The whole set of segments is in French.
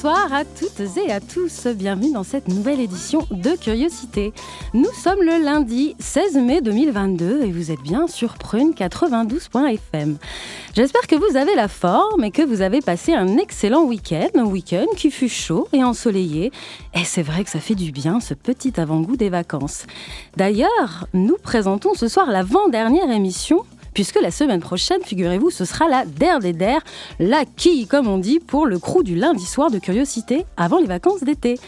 Bonsoir à toutes et à tous, bienvenue dans cette nouvelle édition de Curiosité. Nous sommes le lundi 16 mai 2022 et vous êtes bien sur Prune 92.fm. J'espère que vous avez la forme et que vous avez passé un excellent week-end, un week-end qui fut chaud et ensoleillé. Et c'est vrai que ça fait du bien ce petit avant-goût des vacances. D'ailleurs, nous présentons ce soir l'avant-dernière émission puisque la semaine prochaine, figurez-vous, ce sera la der des der, la quille, comme on dit, pour le crew du lundi soir de curiosité avant les vacances d'été.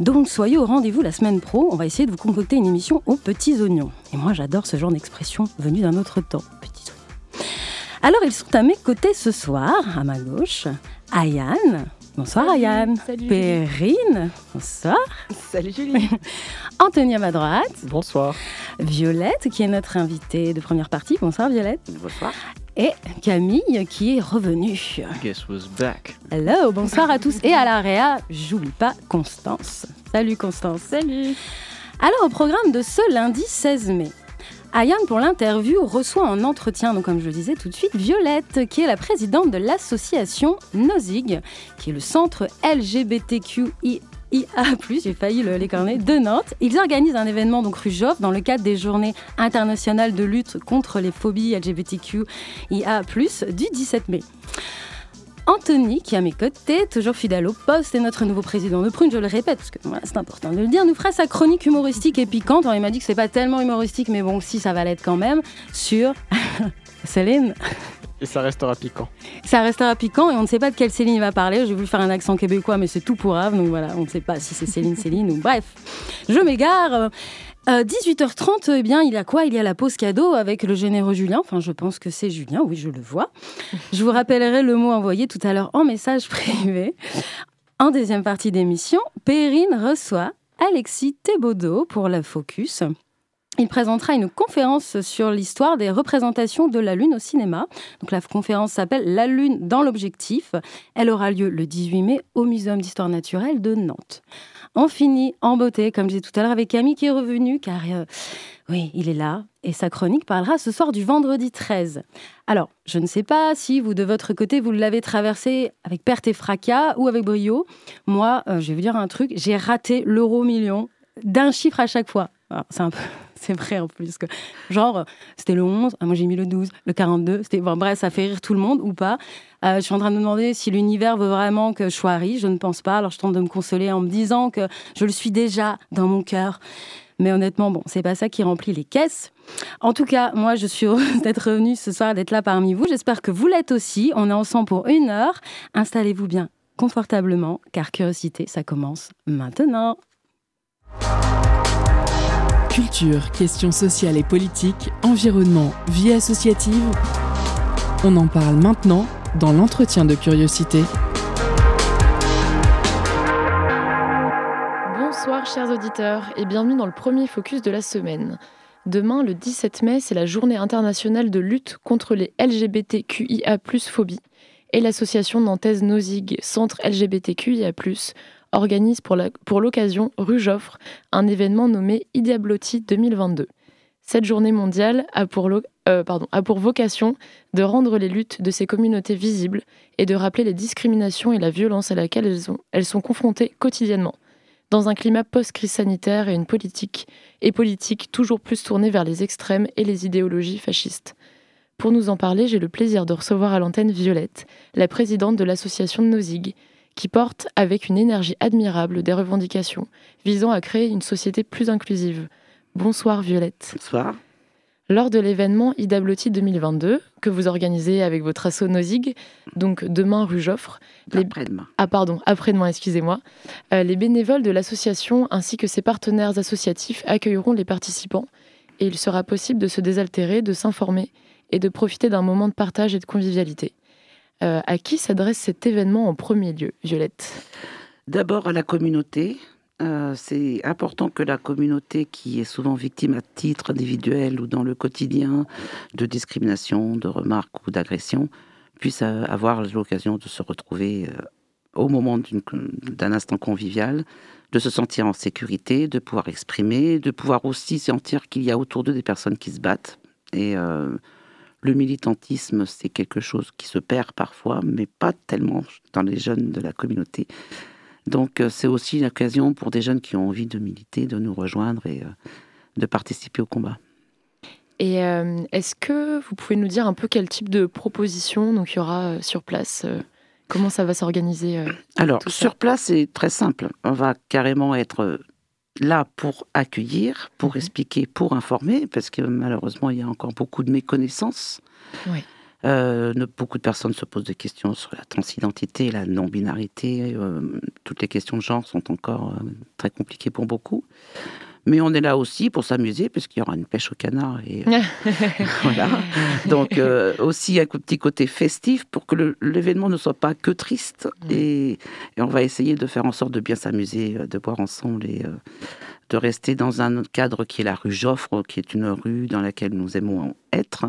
Donc soyez au rendez-vous la semaine pro, on va essayer de vous concocter une émission aux petits oignons. Et moi j'adore ce genre d'expression venue d'un autre temps, petits oignons. Alors ils sont à mes côtés ce soir, à ma gauche, Ayane, Bonsoir Ayane. Salut. Perrine. Bonsoir. Salut Julie. Anthony à ma droite. Bonsoir. Violette qui est notre invitée de première partie. Bonsoir Violette. Bonsoir. Et Camille qui est revenue. Guess who's back? Hello, bonsoir à tous. Et à l'AREA, j'oublie pas Constance. Salut Constance. Salut. Alors au programme de ce lundi 16 mai. Ayane, pour l'interview, reçoit en entretien, comme je le disais tout de suite, Violette, qui est la présidente de l'association NOZIG, qui est le centre LGBTQI j'ai failli le l'écorner, de Nantes. Ils organisent un événement donc rue dans le cadre des journées internationales de lutte contre les phobies LGBTQIA+, du 17 mai. Anthony, qui est à mes côtés, toujours fidèle au poste, et notre nouveau président de Prune, je le répète, parce que voilà, c'est important de le dire, nous fera sa chronique humoristique et piquante. Alors, il m'a dit que c'est pas tellement humoristique, mais bon, si ça va l'être quand même, sur Céline. Et ça restera piquant. Ça restera piquant et on ne sait pas de quelle Céline il va parler. J'ai voulu faire un accent québécois, mais c'est tout pour Ave, donc voilà, on ne sait pas si c'est Céline, Céline ou bref. Je m'égare. 18h30, eh bien, il y a quoi? Il y a la pause cadeau avec le généreux Julien. Enfin, je pense que c'est Julien, oui, je le vois. Je vous rappellerai le mot envoyé tout à l'heure en message privé. En deuxième partie d'émission, Perrine reçoit Alexis Thébaudot pour la Focus. Il présentera une conférence sur l'histoire des représentations de la Lune au cinéma. Donc la conférence s'appelle La Lune dans l'objectif. Elle aura lieu le 18 mai au Muséum d'histoire naturelle de Nantes. On finit en beauté, comme je disais tout à l'heure, avec Camille qui est revenu, car euh, oui, il est là, et sa chronique parlera ce soir du vendredi 13. Alors, je ne sais pas si vous, de votre côté, vous l'avez traversé avec perte et fracas ou avec brio. Moi, euh, je vais vous dire un truc, j'ai raté l'euro million d'un chiffre à chaque fois. C'est un peu c'est vrai en plus. Que, genre, c'était le 11, ah, moi j'ai mis le 12, le 42. C'était, bon, bref, ça fait rire tout le monde ou pas. Euh, je suis en train de me demander si l'univers veut vraiment que je sois riche. Je ne pense pas. Alors je tente de me consoler en me disant que je le suis déjà dans mon cœur. Mais honnêtement, bon, c'est pas ça qui remplit les caisses. En tout cas, moi, je suis heureuse d'être revenue ce soir, d'être là parmi vous. J'espère que vous l'êtes aussi. On est ensemble pour une heure. Installez-vous bien confortablement, car curiosité, ça commence maintenant. Culture, questions sociales et politiques, environnement, vie associative. On en parle maintenant dans l'entretien de curiosité. Bonsoir chers auditeurs et bienvenue dans le premier focus de la semaine. Demain, le 17 mai, c'est la journée internationale de lutte contre les LGBTQIA+ phobie et l'association nantaise Nozig, Centre LGBTQIA+, organise pour l'occasion rue Joffre un événement nommé Idiablotti 2022. Cette journée mondiale a pour, euh, a pour vocation de rendre les luttes de ces communautés visibles et de rappeler les discriminations et la violence à laquelle elles, ont, elles sont confrontées quotidiennement. Dans un climat post-crise sanitaire et une politique, et politique toujours plus tournée vers les extrêmes et les idéologies fascistes. Pour nous en parler, j'ai le plaisir de recevoir à l'antenne Violette, la présidente de l'association Nozig, qui porte avec une énergie admirable des revendications visant à créer une société plus inclusive. Bonsoir Violette. Bonsoir. Lors de l'événement Ida 2022, que vous organisez avec votre asso Nozig, donc demain rue Joffre. Après-demain. Ah pardon, après-demain, excusez-moi. Euh, les bénévoles de l'association ainsi que ses partenaires associatifs accueilleront les participants et il sera possible de se désaltérer, de s'informer et de profiter d'un moment de partage et de convivialité. Euh, à qui s'adresse cet événement en premier lieu, Violette? D'abord à la communauté. Euh, c'est important que la communauté qui est souvent victime à titre individuel ou dans le quotidien de discrimination, de remarques ou d'agressions puisse euh, avoir l'occasion de se retrouver au moment d'un instant convivial, de se sentir en sécurité, de pouvoir exprimer, de pouvoir aussi sentir qu'il y a autour d'eux des personnes qui se battent. Et le militantisme, c'est quelque chose qui se perd parfois, mais pas tellement dans les jeunes de la communauté. Donc euh, c'est aussi l'occasion pour des jeunes qui ont envie de militer, de nous rejoindre et euh, de participer au combat. Et euh, est-ce que vous pouvez nous dire un peu quel type de proposition donc, il y aura sur place Comment ça va s'organiser Alors, sur place, c'est très simple. On va carrément être là pour accueillir, pour mhm. expliquer, pour informer, parce que malheureusement, il y a encore beaucoup de méconnaissances. Euh, beaucoup de personnes se posent des questions sur la transidentité, la non-binarité. Euh, toutes les questions de genre sont encore euh, très compliquées pour beaucoup. Mais on est là aussi pour s'amuser, puisqu'il y aura une pêche au canard. Et, voilà. Donc, aussi un petit côté festif pour que l'événement ne soit pas que triste. Et, et, on va essayer de faire en sorte de bien s'amuser, de boire ensemble et de rester dans un cadre qui est la rue Joffre, qui est une rue dans laquelle nous aimons être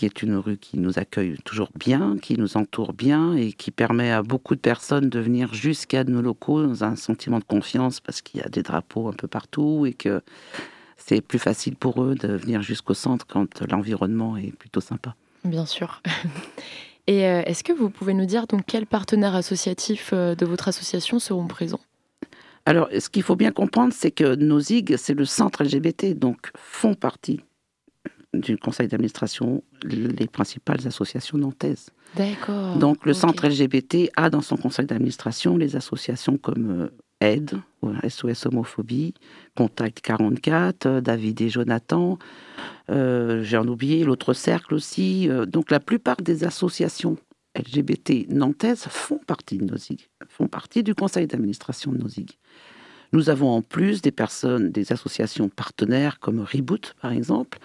qui est une rue qui nous accueille toujours bien, qui nous entoure bien et qui permet à beaucoup de personnes de venir jusqu'à nos locaux dans un sentiment de confiance parce qu'il y a des drapeaux un peu partout et que c'est plus facile pour eux de venir jusqu'au centre quand l'environnement est plutôt sympa. Bien sûr. Et euh, est-ce que vous pouvez nous dire donc quels partenaires associatifs euh, de votre association seront présents? Alors, ce qu'il faut bien comprendre, c'est que nos c'est le centre LGBT, donc font partie du conseil d'administration les principales associations nantaises. D'accord. Donc le centre LGBT a dans son conseil d'administration les associations comme euh, Aide, SOS Homophobie, Contact 44, euh, David et Jonathan, euh, j'ai en oublié l'autre cercle aussi. donc la plupart des associations LGBT nantaises font partie de NOSIG, font partie du conseil d'administration de NOSIG. Nous avons en plus des personnes, des associations partenaires comme Reboot par exemple,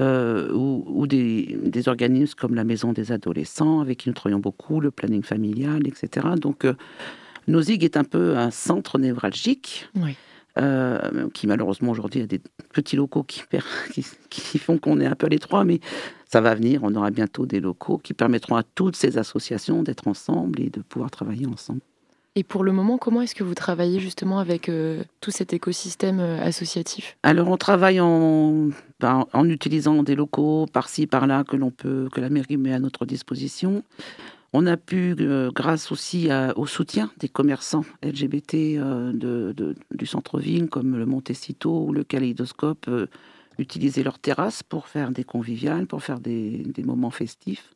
euh, ou, des, organismes comme la Maison des adolescents, avec qui nous travaillons beaucoup, le planning familial, etc. Donc, euh, Nozig est un peu un centre névralgique. Euh, qui malheureusement aujourd'hui a des petits locaux qui, qui font qu'on est un peu à l'étroit, mais ça va venir. On aura bientôt des locaux qui permettront à toutes ces associations d'être ensemble et de pouvoir travailler ensemble. Et pour le moment, comment est-ce que vous travaillez justement avec euh, tout cet écosystème euh, associatif? Alors, on travaille en, ben, en utilisant des locaux par-ci, par-là que l'on peut, que la mairie met à notre disposition. On a pu, euh, grâce aussi au soutien des commerçants LGBT du centre-ville, comme le Montecito ou le Kaléidoscope, utiliser leurs terrasses pour faire des conviviales, pour faire des moments festifs.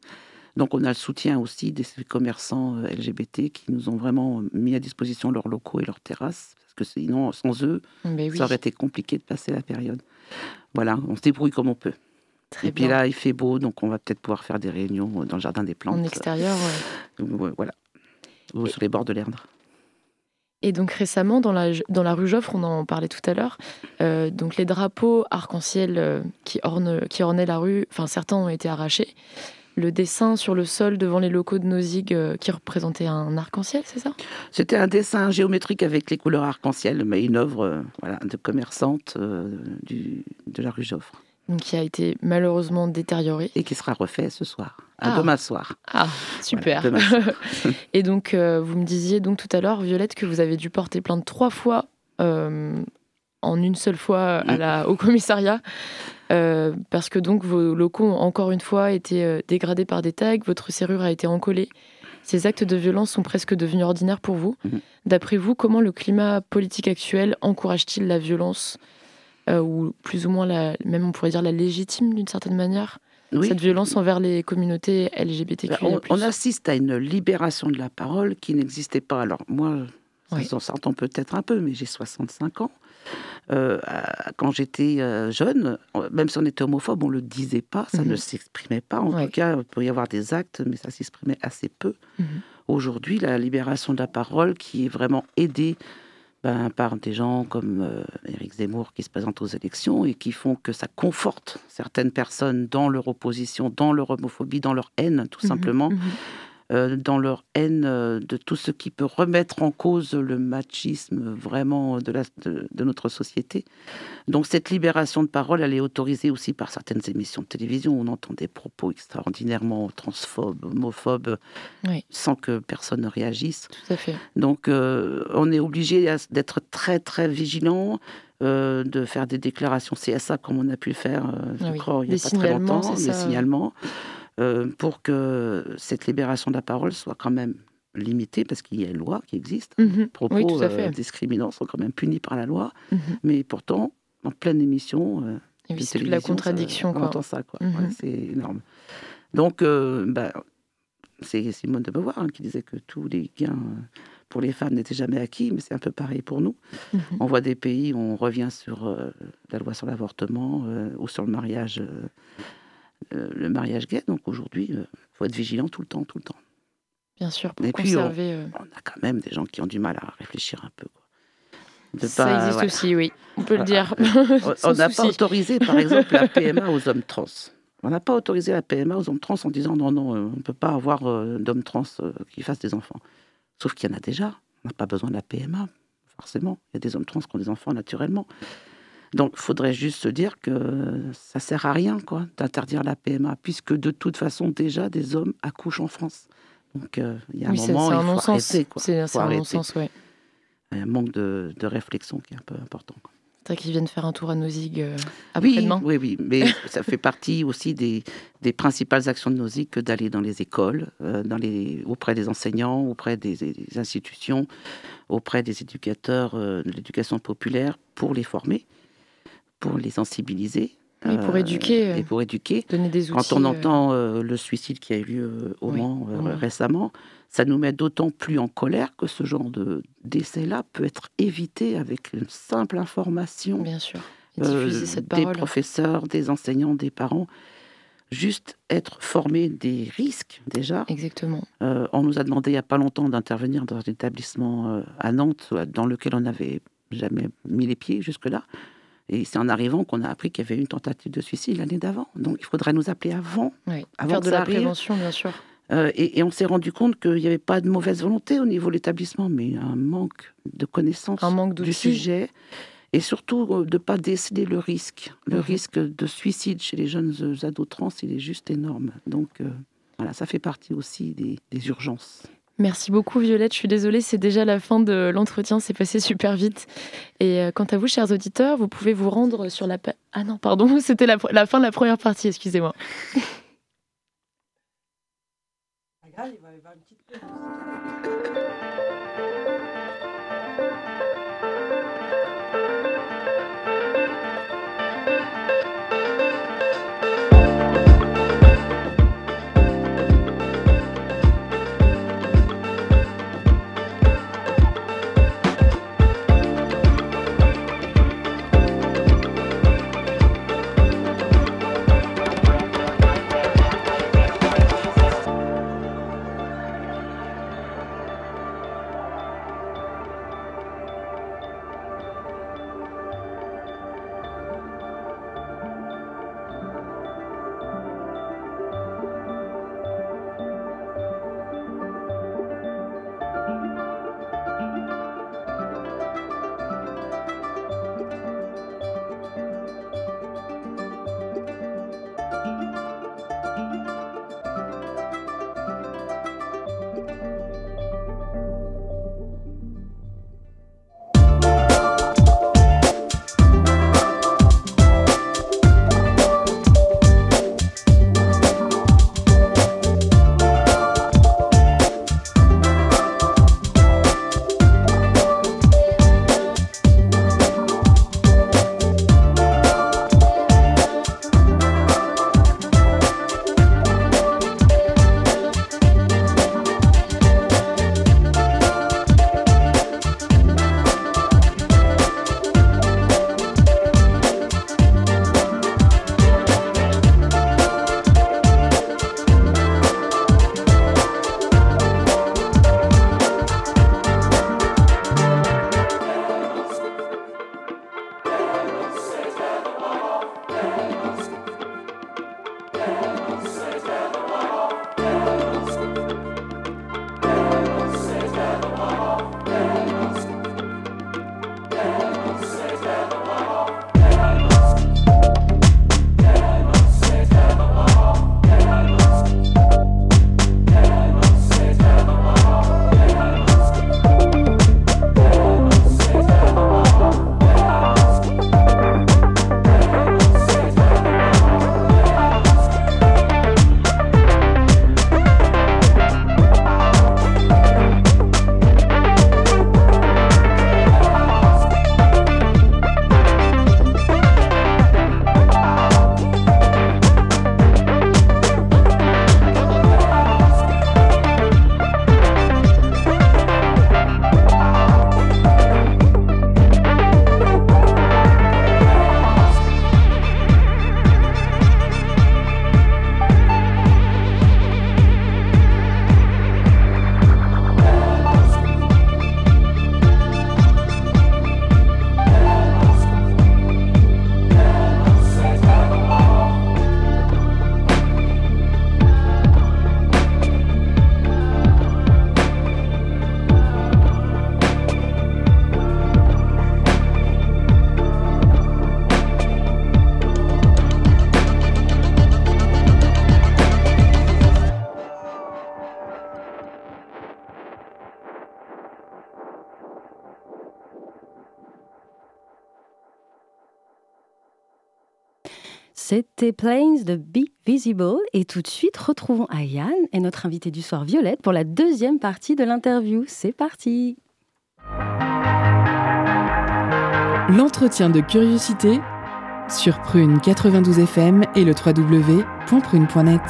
Donc on a le soutien aussi des commerçants euh, LGBT qui nous ont vraiment mis à disposition leurs locaux et leurs terrasses, parce que sinon, sans eux, ça aurait été compliqué de passer la période. Voilà, on se débrouille comme on peut. et puis là, il fait beau, donc on va peut-être pouvoir faire des réunions euh, dans le jardin des plantes. En extérieur, Voilà. Ou sur les bords de l'Erdre. Et donc récemment, dans la, dans la rue Joffre, on en parlait tout à l'heure, euh, donc les drapeaux arc-en-ciel qui, ornent, qui ornaient la rue, enfin certains ont été arrachés le dessin sur le sol devant les locaux de Nozig euh, qui représentait un arc-en-ciel, c'est ça? C'était un dessin géométrique avec les couleurs arc-en-ciel, mais une œuvre euh, voilà, de commerçante euh, du, de la rue Joffre. Donc qui a été malheureusement détérioré. Et qui sera refait ce soir, à ah. demain soir. Ah, super. Et donc, vous me disiez donc tout à l'heure, Violette, que vous avez dû porter plainte trois fois en une seule fois à la, au commissariat. Euh, parce que donc vos locaux ont encore une fois été euh, dégradés par des tags, votre serrure a été encollée. Ces actes de violence sont presque devenus ordinaires pour vous. Mhm. D'après vous, comment le climat politique actuel encourage-t-il la violence euh, ou plus ou moins la, même on pourrait dire la légitime d'une certaine manière cette violence envers les communautés LGBTQ. On, on, assiste à une libération de la parole qui n'existait pas. Alors moi, ça s'entend peut-être un peu, mais j'ai 65 ans. Euh, quand j'étais euh, jeune, même si on était homophobe, on ne le disait pas, ça ne mhm. s'exprimait pas. En tout cas, il peut y avoir des actes, mais ça s'exprimait assez peu. Mhm. Aujourd'hui, la libération de la parole qui est vraiment aidée ben, par des gens comme euh, Éric Zemmour qui se présentent aux élections et qui font que ça conforte certaines personnes dans leur opposition, dans leur homophobie, dans leur haine, tout mhm. simplement. Euh, dans leur haine euh, de tout ce qui peut remettre en cause le machisme vraiment de, la, de, notre société. Donc cette libération de parole, elle est autorisée aussi par certaines émissions de télévision. On entend des propos extraordinairement transphobes, homophobes, sans que personne ne réagisse. Tout à fait. Donc euh, on est obligé d'être très très vigilant. de faire des déclarations CSA comme on a pu le faire, je ah crois, il n'y a pas très longtemps, des signalements. Euh, pour que cette libération de la parole soit quand même limitée, parce qu'il y a une loi qui existe. Mhm. Propos euh, discriminants sont quand même punis par la loi, mhm. mais pourtant, en pleine émission, euh, c'est de la contradiction. on entend ça, quoi. Mhm. c'est énorme. Donc, bah, c'est Simone de Beauvoir hein, qui disait que tous les gains pour les femmes n'étaient jamais acquis, mais c'est un peu pareil pour nous. On voit des pays où on revient sur la loi sur l'avortement ou sur le mariage euh, le mariage gay. Donc aujourd'hui, il euh, faut être vigilant tout le temps, tout le temps. Bien sûr, pour conserver. Euh, on, a quand même des gens qui ont du mal à réfléchir un peu. Ça existe aussi, oui, on peut le dire. on n'a pas autorisé, par exemple, la PMA aux hommes trans. On n'a pas autorisé la PMA aux hommes trans en disant non, non, on ne peut pas avoir d'hommes trans qui fassent des enfants. Sauf qu'il y en a déjà. On n'a pas besoin de la PMA, forcément. Il y a des hommes trans qui ont des enfants naturellement. Donc, il faudrait juste se dire que ça sert à rien, quoi, d'interdire la PMA, puisque de toute façon, déjà, des hommes accouchent en France. Donc, euh, il y a un moment, il faut arrêter. C'est un non-sens, oui. Manque de, réflexion qui est un peu important. C'est qu'ils viennent faire un tour à Nozig euh, après-demain. Oui, oui, oui, mais ça fait partie aussi des, des principales actions de Nozig que d'aller dans les écoles, euh, dans les, auprès des enseignants, auprès des, institutions, auprès des éducateurs de l'éducation populaire pour les former pour les sensibiliser. Oui, pour éduquer. Euh, et pour éduquer. Donner des outils. Quand on entend euh, le suicide qui a eu lieu au Mans euh, récemment, ça nous met d'autant plus en colère que ce genre de décès-là peut être évité avec une simple information. Bien sûr. cette des professeurs, des enseignants, des parents. Juste être formé des risques déjà. Exactement. on nous a demandé il n'y a pas longtemps d'intervenir dans un établissement à Nantes dans lequel on n'avait jamais mis les pieds jusque-là. Et c'est en arrivant qu'on a appris qu'il y avait une tentative de suicide l'année d'avant. Donc il faudrait nous appeler avant. avant faire de la prévention, bien sûr. Euh, et, on s'est rendu compte qu'il n'y avait pas de mauvaise volonté au niveau de l'établissement, mais un manque de connaissance un manque du sujet. Et surtout euh, de ne pas déceler le risque. Le mhm. risque de suicide chez les jeunes ados trans, il est juste énorme. Donc euh, voilà, ça fait partie aussi des urgences. Merci beaucoup Violette, je suis désolée, c'est déjà la fin de l'entretien, c'est passé super vite. Et euh, quant à vous, chers auditeurs, vous pouvez vous rendre sur la... Ah non, pardon, c'était la, fin de la première partie, excusez-moi. Pas grave, il va y avoir une petite. Planes de Be Visible. Et tout de suite, retrouvons Ayane et notre invitée du soir, Violette, pour la deuxième partie de l'interview. C'est parti L'entretien de curiosité sur Prune 92 FM et le www.prune.net.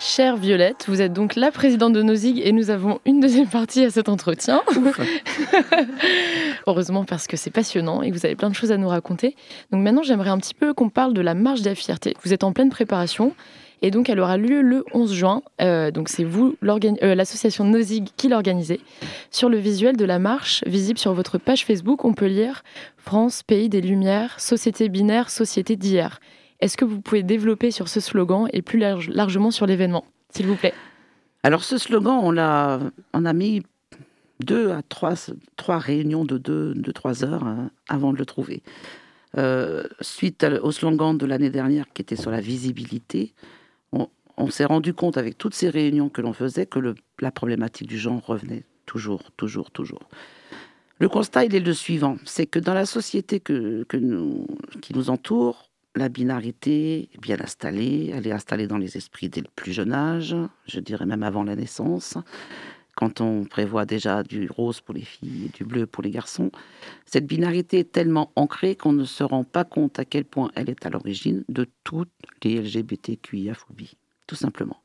Chère Violette, vous êtes donc la présidente de Nozig et nous avons une deuxième partie à cet entretien. Heureusement parce que c'est passionnant et vous avez plein de choses à nous raconter. Donc maintenant j'aimerais un petit peu qu'on parle de la marche de la fierté. Vous êtes en pleine préparation et donc elle aura lieu le 11 juin. Euh, donc c'est vous, euh, l'association Nozig, qui l'organisez. Sur le visuel de la marche, visible sur votre page Facebook, on peut lire France, pays des lumières, société binaire, société d'hier. Est-ce que vous pouvez développer sur ce slogan et plus largement sur l'événement, s'il vous plaît? Alors ce slogan, on a, on a mis deux à trois, trois réunions de deux, de trois heures hein, avant de le trouver. Euh, suite au slogan de l'année dernière qui était sur la visibilité, on, s'est rendu compte avec toutes ces réunions que l'on faisait que la problématique du genre revenait toujours, toujours, toujours. Le constat, il est le suivant, c'est que dans la société que nous, qui nous entoure, la binarité est bien installée, elle est installée dans les esprits dès le plus jeune âge, je dirais même avant la naissance, quand on prévoit déjà du rose pour les filles et du bleu pour les garçons. Cette binarité est tellement ancrée qu'on ne se rend pas compte à quel point elle est à l'origine de toutes les LGBTQIA-phobies, tout simplement.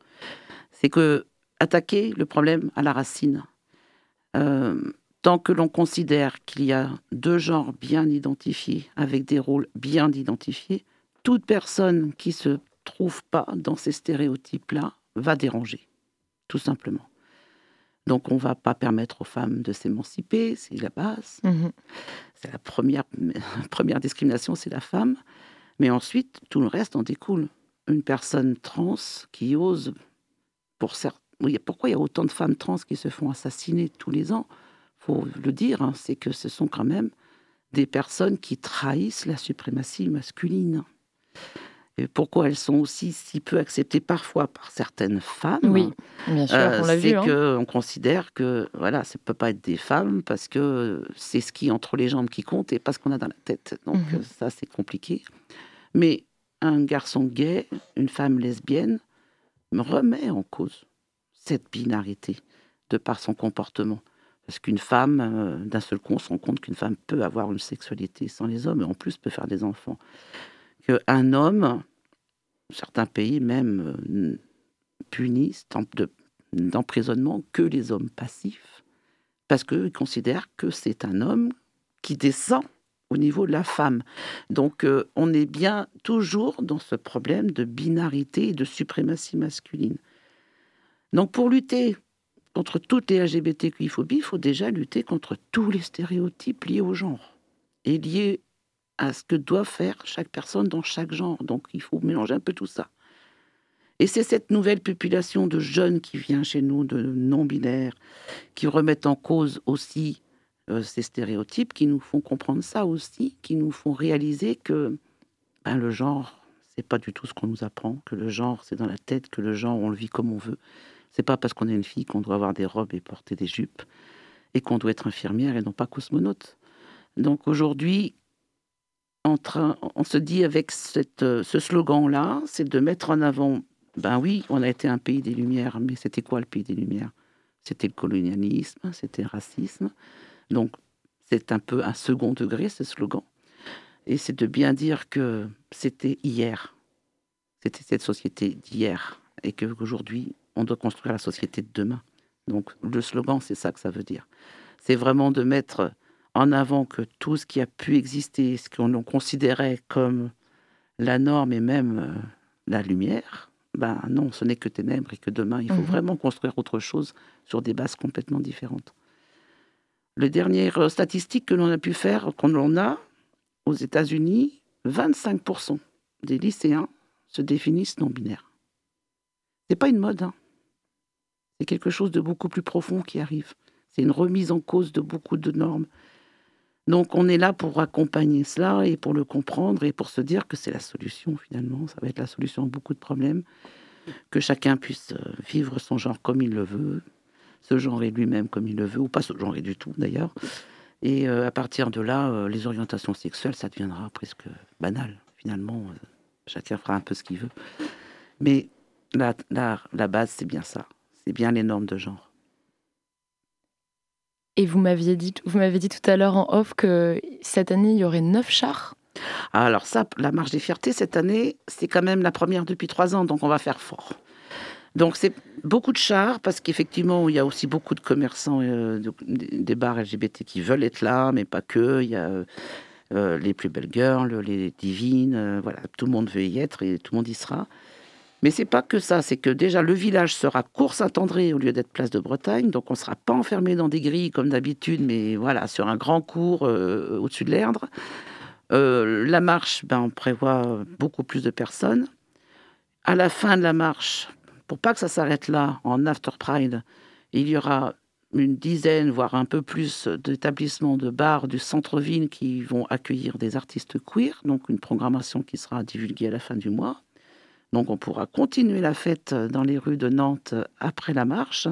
C'est que attaquer le problème à la racine, euh, tant que l'on considère qu'il y a deux genres bien identifiés, avec des rôles bien identifiés, toute personne qui se trouve pas dans ces stéréotypes-là va déranger, tout simplement. Donc on va pas permettre aux femmes de s'émanciper, c'est la base. Mhm. C'est la première, première discrimination, c'est la femme. Mais ensuite, tout le reste en découle. Une personne trans qui ose, pour certains, pourquoi il y a autant de femmes trans qui se font assassiner tous les ans? Faut le dire, hein, c'est que ce sont quand même des personnes qui trahissent la suprématie masculine. Et pourquoi elles sont aussi si peu acceptées parfois par certaines femmes Oui, bien sûr, on l'a vu. C'est hein. qu'on considère que voilà, ça ne peut pas être des femmes parce que c'est ce qui est entre les jambes qui compte et pas ce qu'on a dans la tête. Donc mhm. ça, c'est compliqué. Mais un garçon gay, une femme lesbienne, me remet en cause cette binarité de par son comportement. Parce qu'une femme, euh, d'un seul coup, on se rend compte qu'une femme peut avoir une sexualité sans les hommes et en plus peut faire des enfants. Qu'un homme, certains pays même euh, punissent d'emprisonnement que les hommes passifs parce qu'ils considèrent que c'est un homme qui descend au niveau de la femme. Donc euh, on est bien toujours dans ce problème de binarité et de suprématie masculine. Donc pour lutter contre toutes les LGBTQI-phobies, il faut déjà lutter contre tous les stéréotypes liés au genre et liés à ce que doit faire chaque personne dans chaque genre. Donc il faut mélanger un peu tout ça. Et c'est cette nouvelle population de jeunes qui vient chez nous, de non-binaires, qui remettent en cause aussi euh, ces stéréotypes, qui nous font comprendre ça aussi, qui nous font réaliser que ben, le genre, c'est pas du tout ce qu'on nous apprend, que le genre, c'est dans la tête, que le genre, on le vit comme on veut. C'est pas parce qu'on est une fille qu'on doit avoir des robes et porter des jupes et qu'on doit être infirmière et non pas cosmonaute. Donc aujourd'hui, on se dit avec cette, ce slogan-là, c'est de mettre en avant, ben oui, on a été un pays des Lumières, mais c'était quoi le pays des Lumières? C'était le colonialisme, c'était le racisme. Donc c'est un peu un second degré, ce slogan. Et c'est de bien dire que c'était hier, c'était cette société d'hier, et qu'aujourd'hui, on doit construire la société de demain. Donc le slogan, c'est ça que ça veut dire. C'est vraiment de mettre en avant que tout ce qui a pu exister, ce qu'on considérait comme la norme et même euh, la lumière, ben non, ce n'est que ténèbres et que demain, il faut mhm. vraiment construire autre chose sur des bases complètement différentes. Le dernier euh, statistique que l'on a pu faire, qu'on a aux États-Unis, 25% des lycéens se définissent non binaires. C'est pas une mode. Hein. C'est quelque chose de beaucoup plus profond qui arrive. C'est une remise en cause de beaucoup de normes. Donc on est là pour accompagner cela et pour le comprendre et pour se dire que c'est la solution finalement. Ça va être la solution à beaucoup de problèmes. Que chacun puisse euh, vivre son genre comme il le veut, se genrer lui-même comme il le veut, ou pas se genrer du tout d'ailleurs. Et à partir de là, les orientations sexuelles, ça deviendra presque banal. Finalement, chacun fera un peu ce qu'il veut. Mais la, la, la base, c'est bien ça. C'est bien les normes de genre. Et vous m'aviez dit, vous m'avez dit tout à l'heure en off que cette année, il y aurait neuf chars. Ah, alors ça, la marche des fiertés, cette année, c'est quand même la première depuis trois ans, donc on va faire fort. Donc c'est beaucoup de chars, parce qu'effectivement, il y a aussi beaucoup de commerçants euh, des bars LGBT qui veulent être là, mais pas que. Il y a euh, les plus belles girls, les divines, euh, voilà, tout le monde veut y être et tout le monde y sera. Mais c'est pas que ça, c'est que déjà le village sera cours Saint-André au lieu d'être place de Bretagne, donc on sera pas enfermé dans des grilles comme d'habitude, mais voilà, sur un grand cours euh, au-dessus de l'Erdre. Euh, la marche, ben, on prévoit beaucoup plus de personnes. À la fin de la marche, pour pas que ça s'arrête là, en After Pride, il y aura une dizaine, voire un peu plus d'établissements de bars du centre-ville qui vont accueillir des artistes queer, donc une programmation qui sera divulguée à la fin du mois. Donc on pourra continuer la fête dans les rues de Nantes après la marche.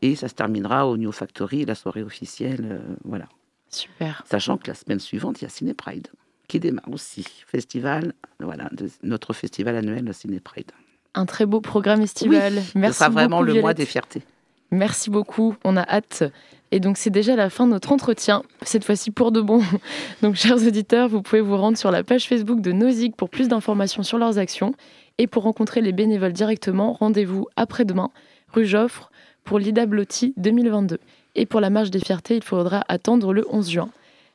Et ça se terminera au New Factory, la soirée officielle. Euh, voilà. Super. Sachant que la semaine suivante, il y a Ciné Pride qui démarre aussi. Festival, voilà, notre festival annuel Ciné Pride. Un très beau programme estival. Merci. Ce sera vraiment le mois des fiertés. Merci beaucoup. On a hâte. Et donc c'est déjà la fin de notre entretien, cette fois-ci pour de bon. Donc chers auditeurs, vous pouvez vous rendre sur la page Facebook de Nozig pour plus d'informations sur leurs actions et pour rencontrer les bénévoles directement, rendez-vous après-demain, rue Joffre, pour l'IDA Blotti 2022. Et pour la marche des fiertés, il faudra attendre le 11 juin.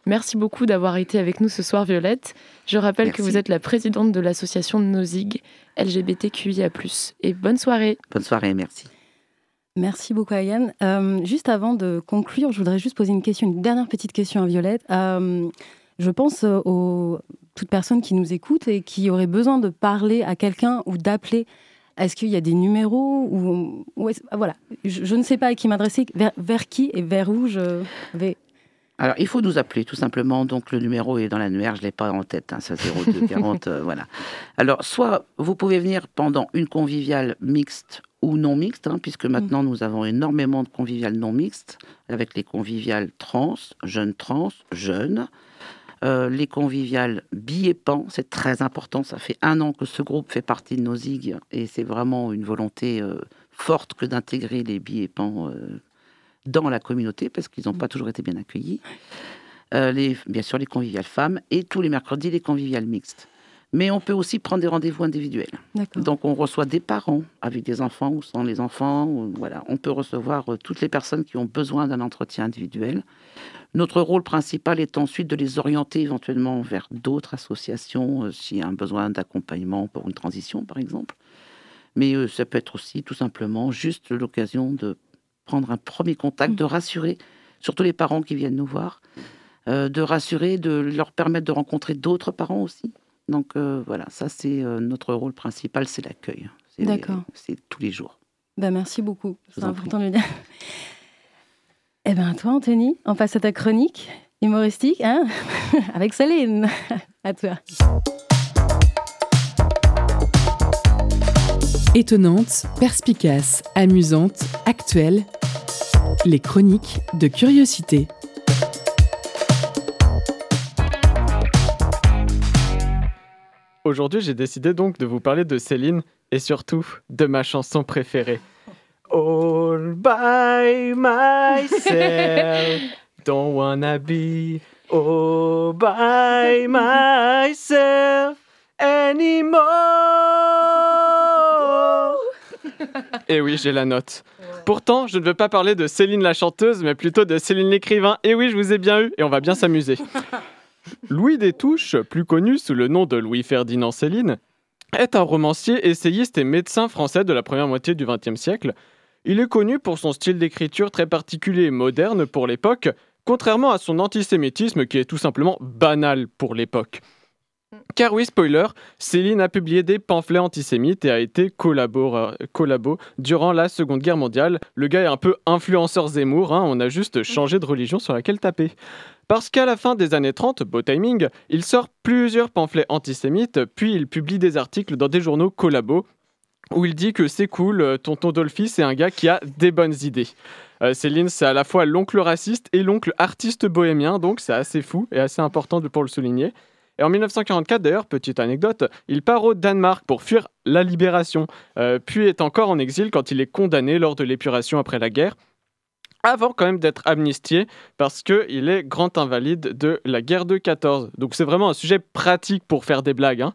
Merci beaucoup d'avoir été avec nous ce soir, Violette. Je rappelle que vous êtes la présidente de l'association Nozig LGBTQIA. Et bonne soirée. Bonne soirée, merci. Merci beaucoup, Ayane. Euh, juste avant de conclure, je voudrais juste poser une question, une dernière petite question à Violette. Euh, je pense aux toute personne qui nous écoute et qui aurait besoin de parler à quelqu'un ou d'appeler. Est-ce qu'il y a des numéros ou, voilà, je, ne sais pas à qui m'adresser, vers, qui et vers où je vais. Alors, il faut nous appeler tout simplement. Donc, le numéro est dans l'annuaire, je ne l'ai pas en tête, hein, c'est 0240. euh, voilà. Alors, soit vous pouvez venir pendant une conviviale mixte ou non mixte, hein, puisque mm. maintenant nous avons énormément de conviviales non mixtes, avec les conviviales trans, jeunes trans, jeunes, euh, les conviviales pan, c'est très important. Ça fait un an que ce groupe fait partie de nos ZIG et c'est vraiment une volonté euh, forte que d'intégrer les pan euh, dans la communauté parce qu'ils n'ont pas toujours été bien accueillis. les, bien sûr, les conviviales femmes et tous les mercredis, les conviviales mixtes. Mais on peut aussi prendre des rendez-vous individuels. Donc on reçoit des parents avec des enfants ou sans les enfants. voilà, on peut recevoir toutes les personnes qui ont besoin d'un entretien individuel. Notre rôle principal est ensuite de les orienter éventuellement vers d'autres associations euh, s'il y a un besoin d'accompagnement pour une transition, par exemple. Mais euh, ça peut être aussi tout simplement juste l'occasion de prendre un premier contact, de rassurer, surtout les parents qui viennent nous voir, euh, de rassurer, de leur permettre de rencontrer d'autres parents aussi. Donc voilà, ça c'est notre rôle principal, c'est l'accueil. D'accord. C'est tous les jours. Ben, merci beaucoup. C'est important de le dire. Eh bien, toi, Anthony, on passe à ta chronique humoristique, hein Avec Céline. à toi. Étonnante, perspicace, amusante, actuelle, les chroniques de curiosité. Aujourd'hui, j'ai décidé donc de vous parler de Céline et surtout de ma chanson préférée all by myself. Don't wanna be all by myself anymore. Et eh oui, j'ai la note. Pourtant, je ne veux pas parler de Céline la chanteuse, mais plutôt de Céline l'écrivain. Et eh oui, je vous ai bien eu, et on va bien s'amuser. Louis Détouche, plus connu sous le nom de Louis-Ferdinand Céline, est un romancier, essayiste et médecin français de la première moitié du XXe siècle. Il est connu pour son style d'écriture très particulier et moderne pour l'époque, contrairement à son antisémitisme qui est tout simplement banal pour l'époque. Car oui, spoiler, Céline a publié des pamphlets antisémites et a été collabo, durant la Seconde Guerre mondiale. Le gars est un peu influenceur Zemmour, hein, on a juste changé de religion sur laquelle taper. Parce qu'à la fin des années 30, beau timing, il sort plusieurs pamphlets antisémites, puis il publie des articles dans des journaux collabos, où il dit que c'est cool, euh, tonton Dolphy, c'est un gars qui a des bonnes idées. Euh, Céline, c'est à la fois l'oncle raciste et l'oncle artiste bohémien, donc c'est assez fou et assez important pour le souligner. Et en 1944, d'ailleurs, petite anecdote, il part au Danemark pour fuir la libération, euh, puis est encore en exil quand il est condamné lors de l'épuration après la guerre avant quand même d'être amnistié parce qu'il est grand invalide de la guerre de 14. Donc c'est vraiment un sujet pratique pour faire des blagues. Hein.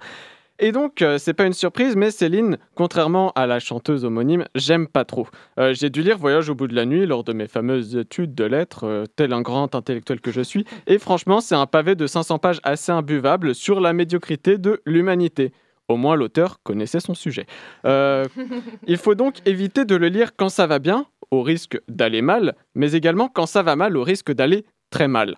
Et donc, euh, c'est pas une surprise, mais Céline, contrairement à la chanteuse homonyme, j'aime pas trop. Euh, j'ai dû lire Voyage au bout de la nuit lors de mes fameuses études de lettres, euh, tel un grand intellectuel que je suis, et franchement, c'est un pavé de 500 pages assez imbuvable sur la médiocrité de l'humanité. Au moins, l'auteur connaissait son sujet. il faut donc éviter de le lire quand ça va bien, au risque d'aller mal, mais également quand ça va mal, au risque d'aller très mal.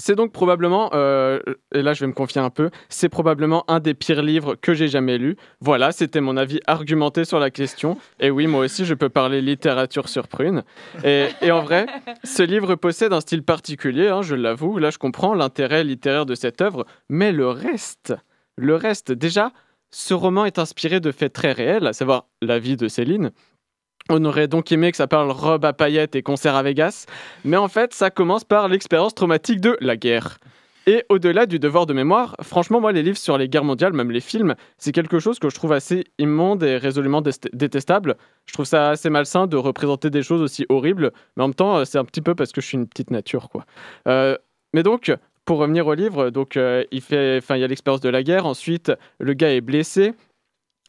C'est donc probablement, euh, et là je vais me confier un peu, c'est probablement un des pires livres que j'ai jamais lu. Voilà, c'était mon avis argumenté sur la question. Et oui, moi aussi je peux parler littérature sur prune. Et, en vrai, ce livre possède un style particulier, hein, je l'avoue. Là je comprends l'intérêt littéraire de cette œuvre, mais le reste, le reste, déjà, ce roman est inspiré de faits très réels, à savoir la vie de Céline, on aurait donc aimé que ça parle robe à paillettes et concert à Vegas, mais en fait, ça commence par l'expérience traumatique de la guerre. Et au-delà du devoir de mémoire, franchement, moi, les livres sur les guerres mondiales, même les films, c'est quelque chose que je trouve assez immonde et résolument détestable. Je trouve ça assez malsain de représenter des choses aussi horribles, mais en même temps, c'est un petit peu parce que je suis une petite nature, quoi. Euh, mais donc, pour revenir au livre, donc euh, il fait, enfin, il y a l'expérience de la guerre. Ensuite, le gars est blessé.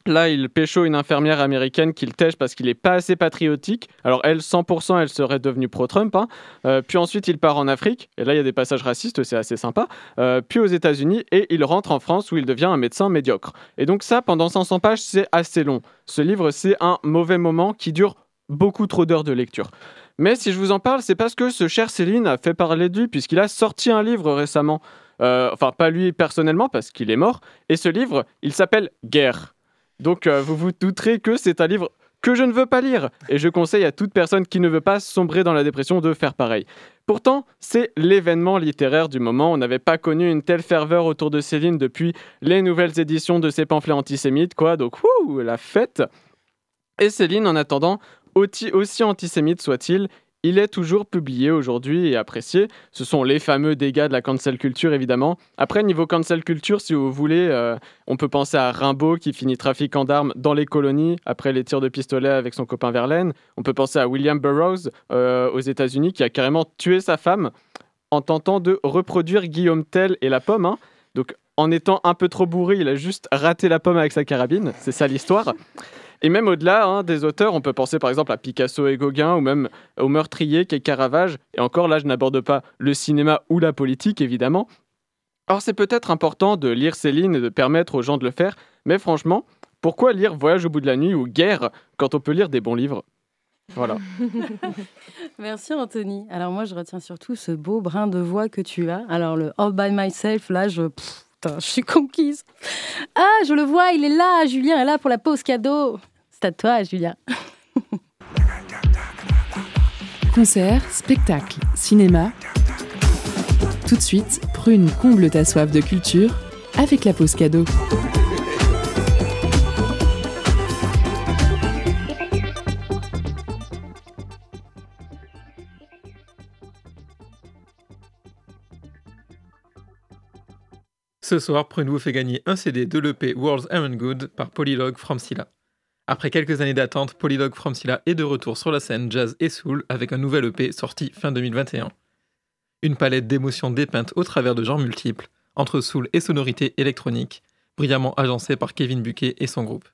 Là, il pécho une infirmière américaine qu'il tèche parce qu'il n'est pas assez patriotique. Alors elle, 100%, elle serait devenue pro-Trump. Hein. Euh, puis ensuite, il part en Afrique. Et là, il y a des passages racistes, c'est assez sympa. Euh, puis aux États-Unis. Et il rentre en France où il devient un médecin médiocre. Et donc ça, pendant 500 pages, c'est assez long. Ce livre, c'est un mauvais moment qui dure beaucoup trop d'heures de lecture. Mais si je vous en parle, c'est parce que ce cher Céline a fait parler de lui, puisqu'il a sorti un livre récemment. Euh, enfin, pas lui personnellement, parce qu'il est mort. Et ce livre, il s'appelle Guerre. Donc euh, vous vous douterez que c'est un livre que je ne veux pas lire. Et je conseille à toute personne qui ne veut pas sombrer dans la dépression de faire pareil. Pourtant, c'est l'événement littéraire du moment. On n'avait pas connu une telle ferveur autour de Céline depuis les nouvelles éditions de ses pamphlets antisémites, quoi. Donc, wouh, la fête. Et Céline, en attendant, aussi antisémite soit-il, il est toujours publié aujourd'hui et apprécié. Ce sont les fameux dégâts de la cancel culture, évidemment. Après, niveau cancel culture, si vous voulez, euh, on peut penser à Rimbaud qui finit trafiquant d'armes dans les colonies après les tirs de pistolet avec son copain Verlaine. On peut penser à William Burroughs euh, aux États-Unis qui a carrément tué sa femme en tentant de reproduire Guillaume Tell et la pomme. Hein. Donc, en étant un peu trop bourré, il a juste raté la pomme avec sa carabine. C'est ça l'histoire. Et même au-delà hein, des auteurs, on peut penser par exemple à Picasso et Gauguin ou même au meurtrier qui est Caravage. Et encore là, je n'aborde pas le cinéma ou la politique, évidemment. Or, c'est peut-être important de lire Céline et de permettre aux gens de le faire, mais franchement, pourquoi lire Voyage au bout de la nuit ou Guerre quand on peut lire des bons livres? Voilà. Merci Anthony. Alors moi je retiens surtout ce beau brin de voix que tu as. Alors le All by Myself, là je, je suis conquise. Ah, je le vois, il est là, Julien est là pour la pause cadeau. C'est à toi, Julien. Concert, spectacle, cinéma. Tout de suite, Prune comble ta soif de culture avec la pause cadeau. Ce soir, Prune vous fait gagner un CD de l'EP World's Iron Good par Polylog from Silla. Après quelques années d'attente, Polylog from Silla est de retour sur la scène jazz et soul avec un nouvel EP sorti fin 2021. Une palette d'émotions dépeintes au travers de genres multiples, entre soul et sonorité électronique, brillamment agencée par Kevin Buquet et son groupe.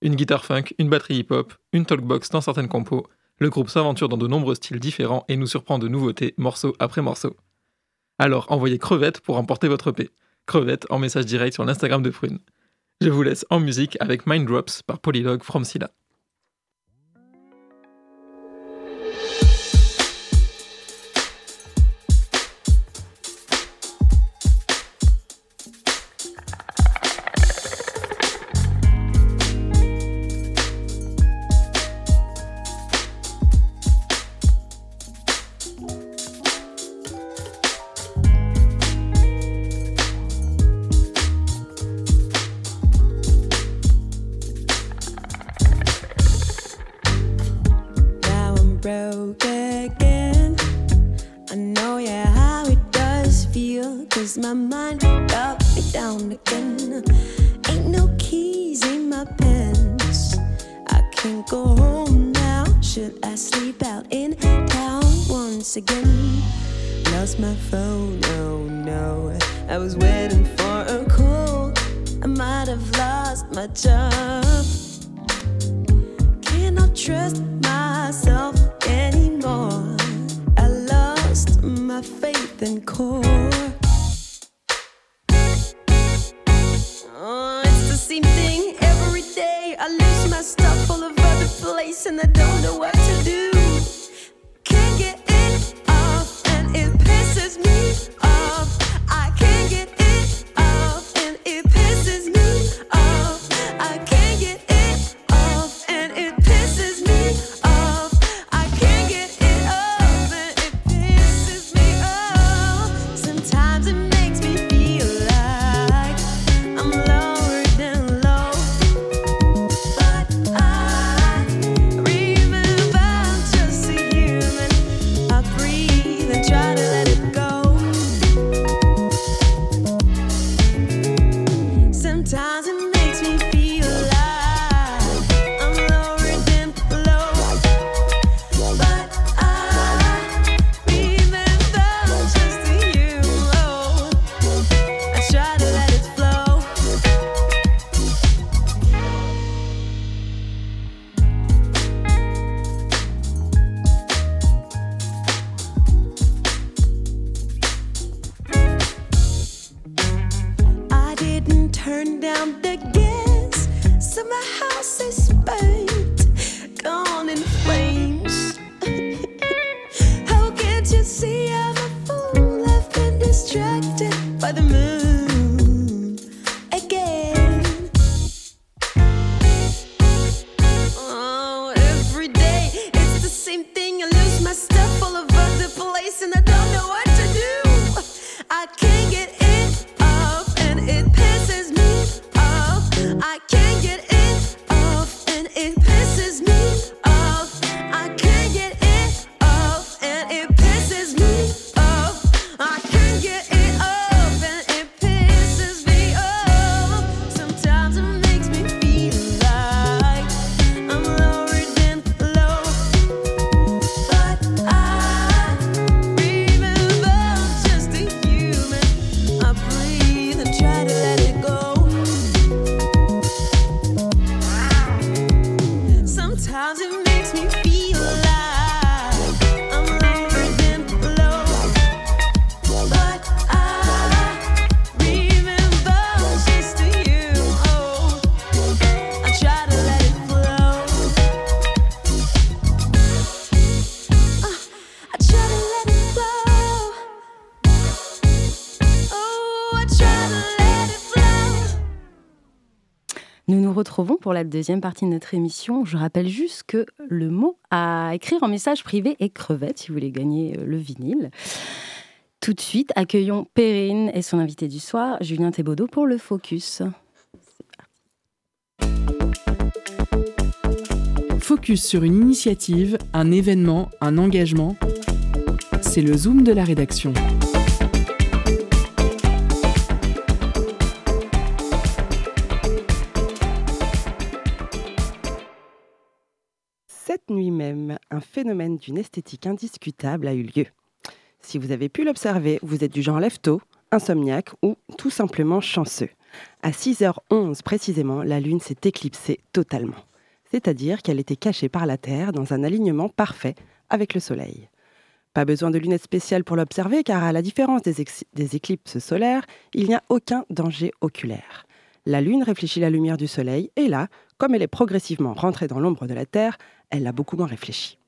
Une guitare funk, une batterie hip-hop, une talkbox dans certaines compos, le groupe s'aventure dans de nombreux styles différents et nous surprend de nouveautés, morceau après morceau. Alors envoyez crevette pour emporter votre EP crevette en message direct sur l'Instagram de Prune. Je vous laisse en musique avec Mind Drops par Polylog from Silla. Oh, it's the same thing every day. I lose my stuff all over the place and I don't know what to do. Can't get it off and it pisses me retrouvons pour la deuxième partie de notre émission. Je rappelle juste que le mot à écrire en message privé est crevette si vous voulez gagner euh, le vinyle. Tout de suite, accueillons Perrine et son invité du soir, Julien Thébaudot, pour le focus. Focus sur une initiative, un événement, un engagement. C'est le zoom de la rédaction. Cette nuit même, un phénomène d'une esthétique indiscutable a eu lieu. Si vous avez pu l'observer, vous êtes du genre lève-tôt, insomniaque ou tout simplement chanceux. À 6h11 précisément, la Lune s'est éclipsée totalement. C'est-à-dire qu'elle était cachée par la Terre dans un alignement parfait avec le Soleil. Pas besoin de lunettes spéciales pour l'observer car à la différence des, éclipses solaires, il n'y a aucun danger oculaire. La Lune réfléchit la lumière du Soleil et là, comme elle est progressivement rentrée dans l'ombre de la Terre, elle l'a beaucoup moins réfléchi.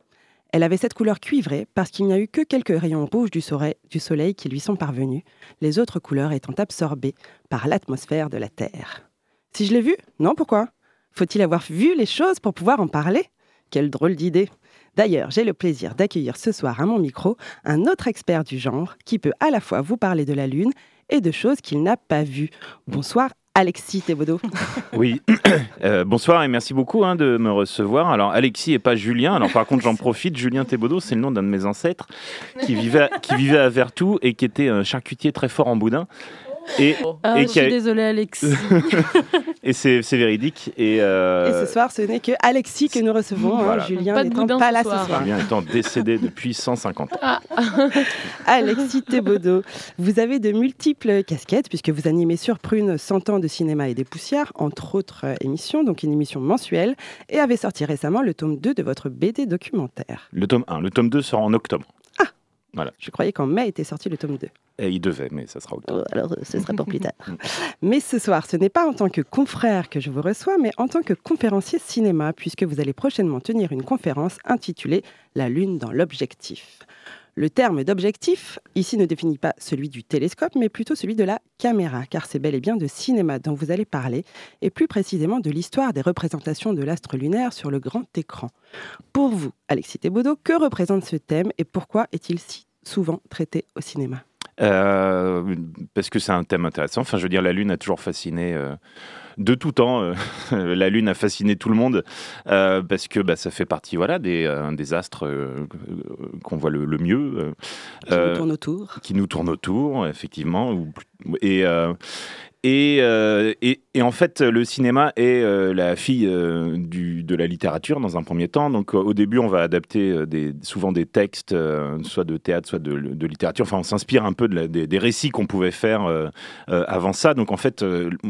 Elle avait cette couleur cuivrée parce qu'il n'y a eu que quelques rayons rouges du soleil, du soleil qui lui sont parvenus, les autres couleurs étant absorbées par l'atmosphère de la Terre. Si je l'ai vu Non, pourquoi? Faut-il avoir vu les choses pour pouvoir en parler? Quelle drôle d'idée D'ailleurs, j'ai le plaisir d'accueillir ce soir à mon micro un autre expert du genre qui peut à la fois vous parler de la Lune et de choses qu'il n'a pas vues. Bonsoir Alexis Thébaudot. Oui, Euh, bonsoir et merci beaucoup hein, de me recevoir. Alors Alexis et pas Julien. Alors par contre j'en profite, Julien Thébaudot, c'est le nom d'un de mes ancêtres qui vivait, qui vivait à Vertou et qui était un charcutier très fort en boudin. Et, Ah, et je suis a- désolée, Alexis. et c'est c'est véridique. Et, euh, Et ce soir, ce n'est que Alexis que nous recevons, hein. Julien n'étant pas là ce soir. Julien étant décédé depuis 150 ans. Ah, Alexis Thébaudot, vous avez de multiples casquettes puisque vous animez sur Prune 100 ans de cinéma et des poussières, entre autres euh, émissions, donc une émission mensuelle, et avez sorti récemment le tome 2 de votre BD documentaire. Le tome 1. Le tome 2 sort en octobre. Je croyais qu'en mai était sorti le tome 2. Et il devait, mais ça sera octobre. Alors, euh, ce sera pour plus tard. Mais ce soir, ce n'est pas en tant que confrère que je vous reçois, mais en tant que conférencier cinéma, puisque vous allez prochainement tenir une conférence intitulée La Lune dans l'objectif. Le terme d'objectif, ici, ne définit pas celui du télescope, mais plutôt celui de la caméra, car c'est bel et bien de cinéma dont vous allez parler, et plus précisément de l'histoire des représentations de l'astre lunaire sur le grand écran. Pour vous, Alexis Thébaudot, que représente ce thème et pourquoi est-il si souvent traité au cinéma Euh, parce que c'est un thème intéressant. Enfin, je veux dire, la Lune a toujours fasciné euh, de tout temps. euh, la Lune a fasciné tout le monde parce que bah, ça fait partie voilà, des, des astres qu'on voit le, le mieux. qui nous tourne autour qui nous tournent autour, effectivement. ou Et, et, et, et en fait, le cinéma est euh, la fille euh, de la littérature dans un premier temps. Donc, euh, au début, on va adapter souvent des textes, soit de théâtre, soit de, littérature. Enfin, on s'inspire un peu des, récits qu'on pouvait faire avant ça. Donc, en fait,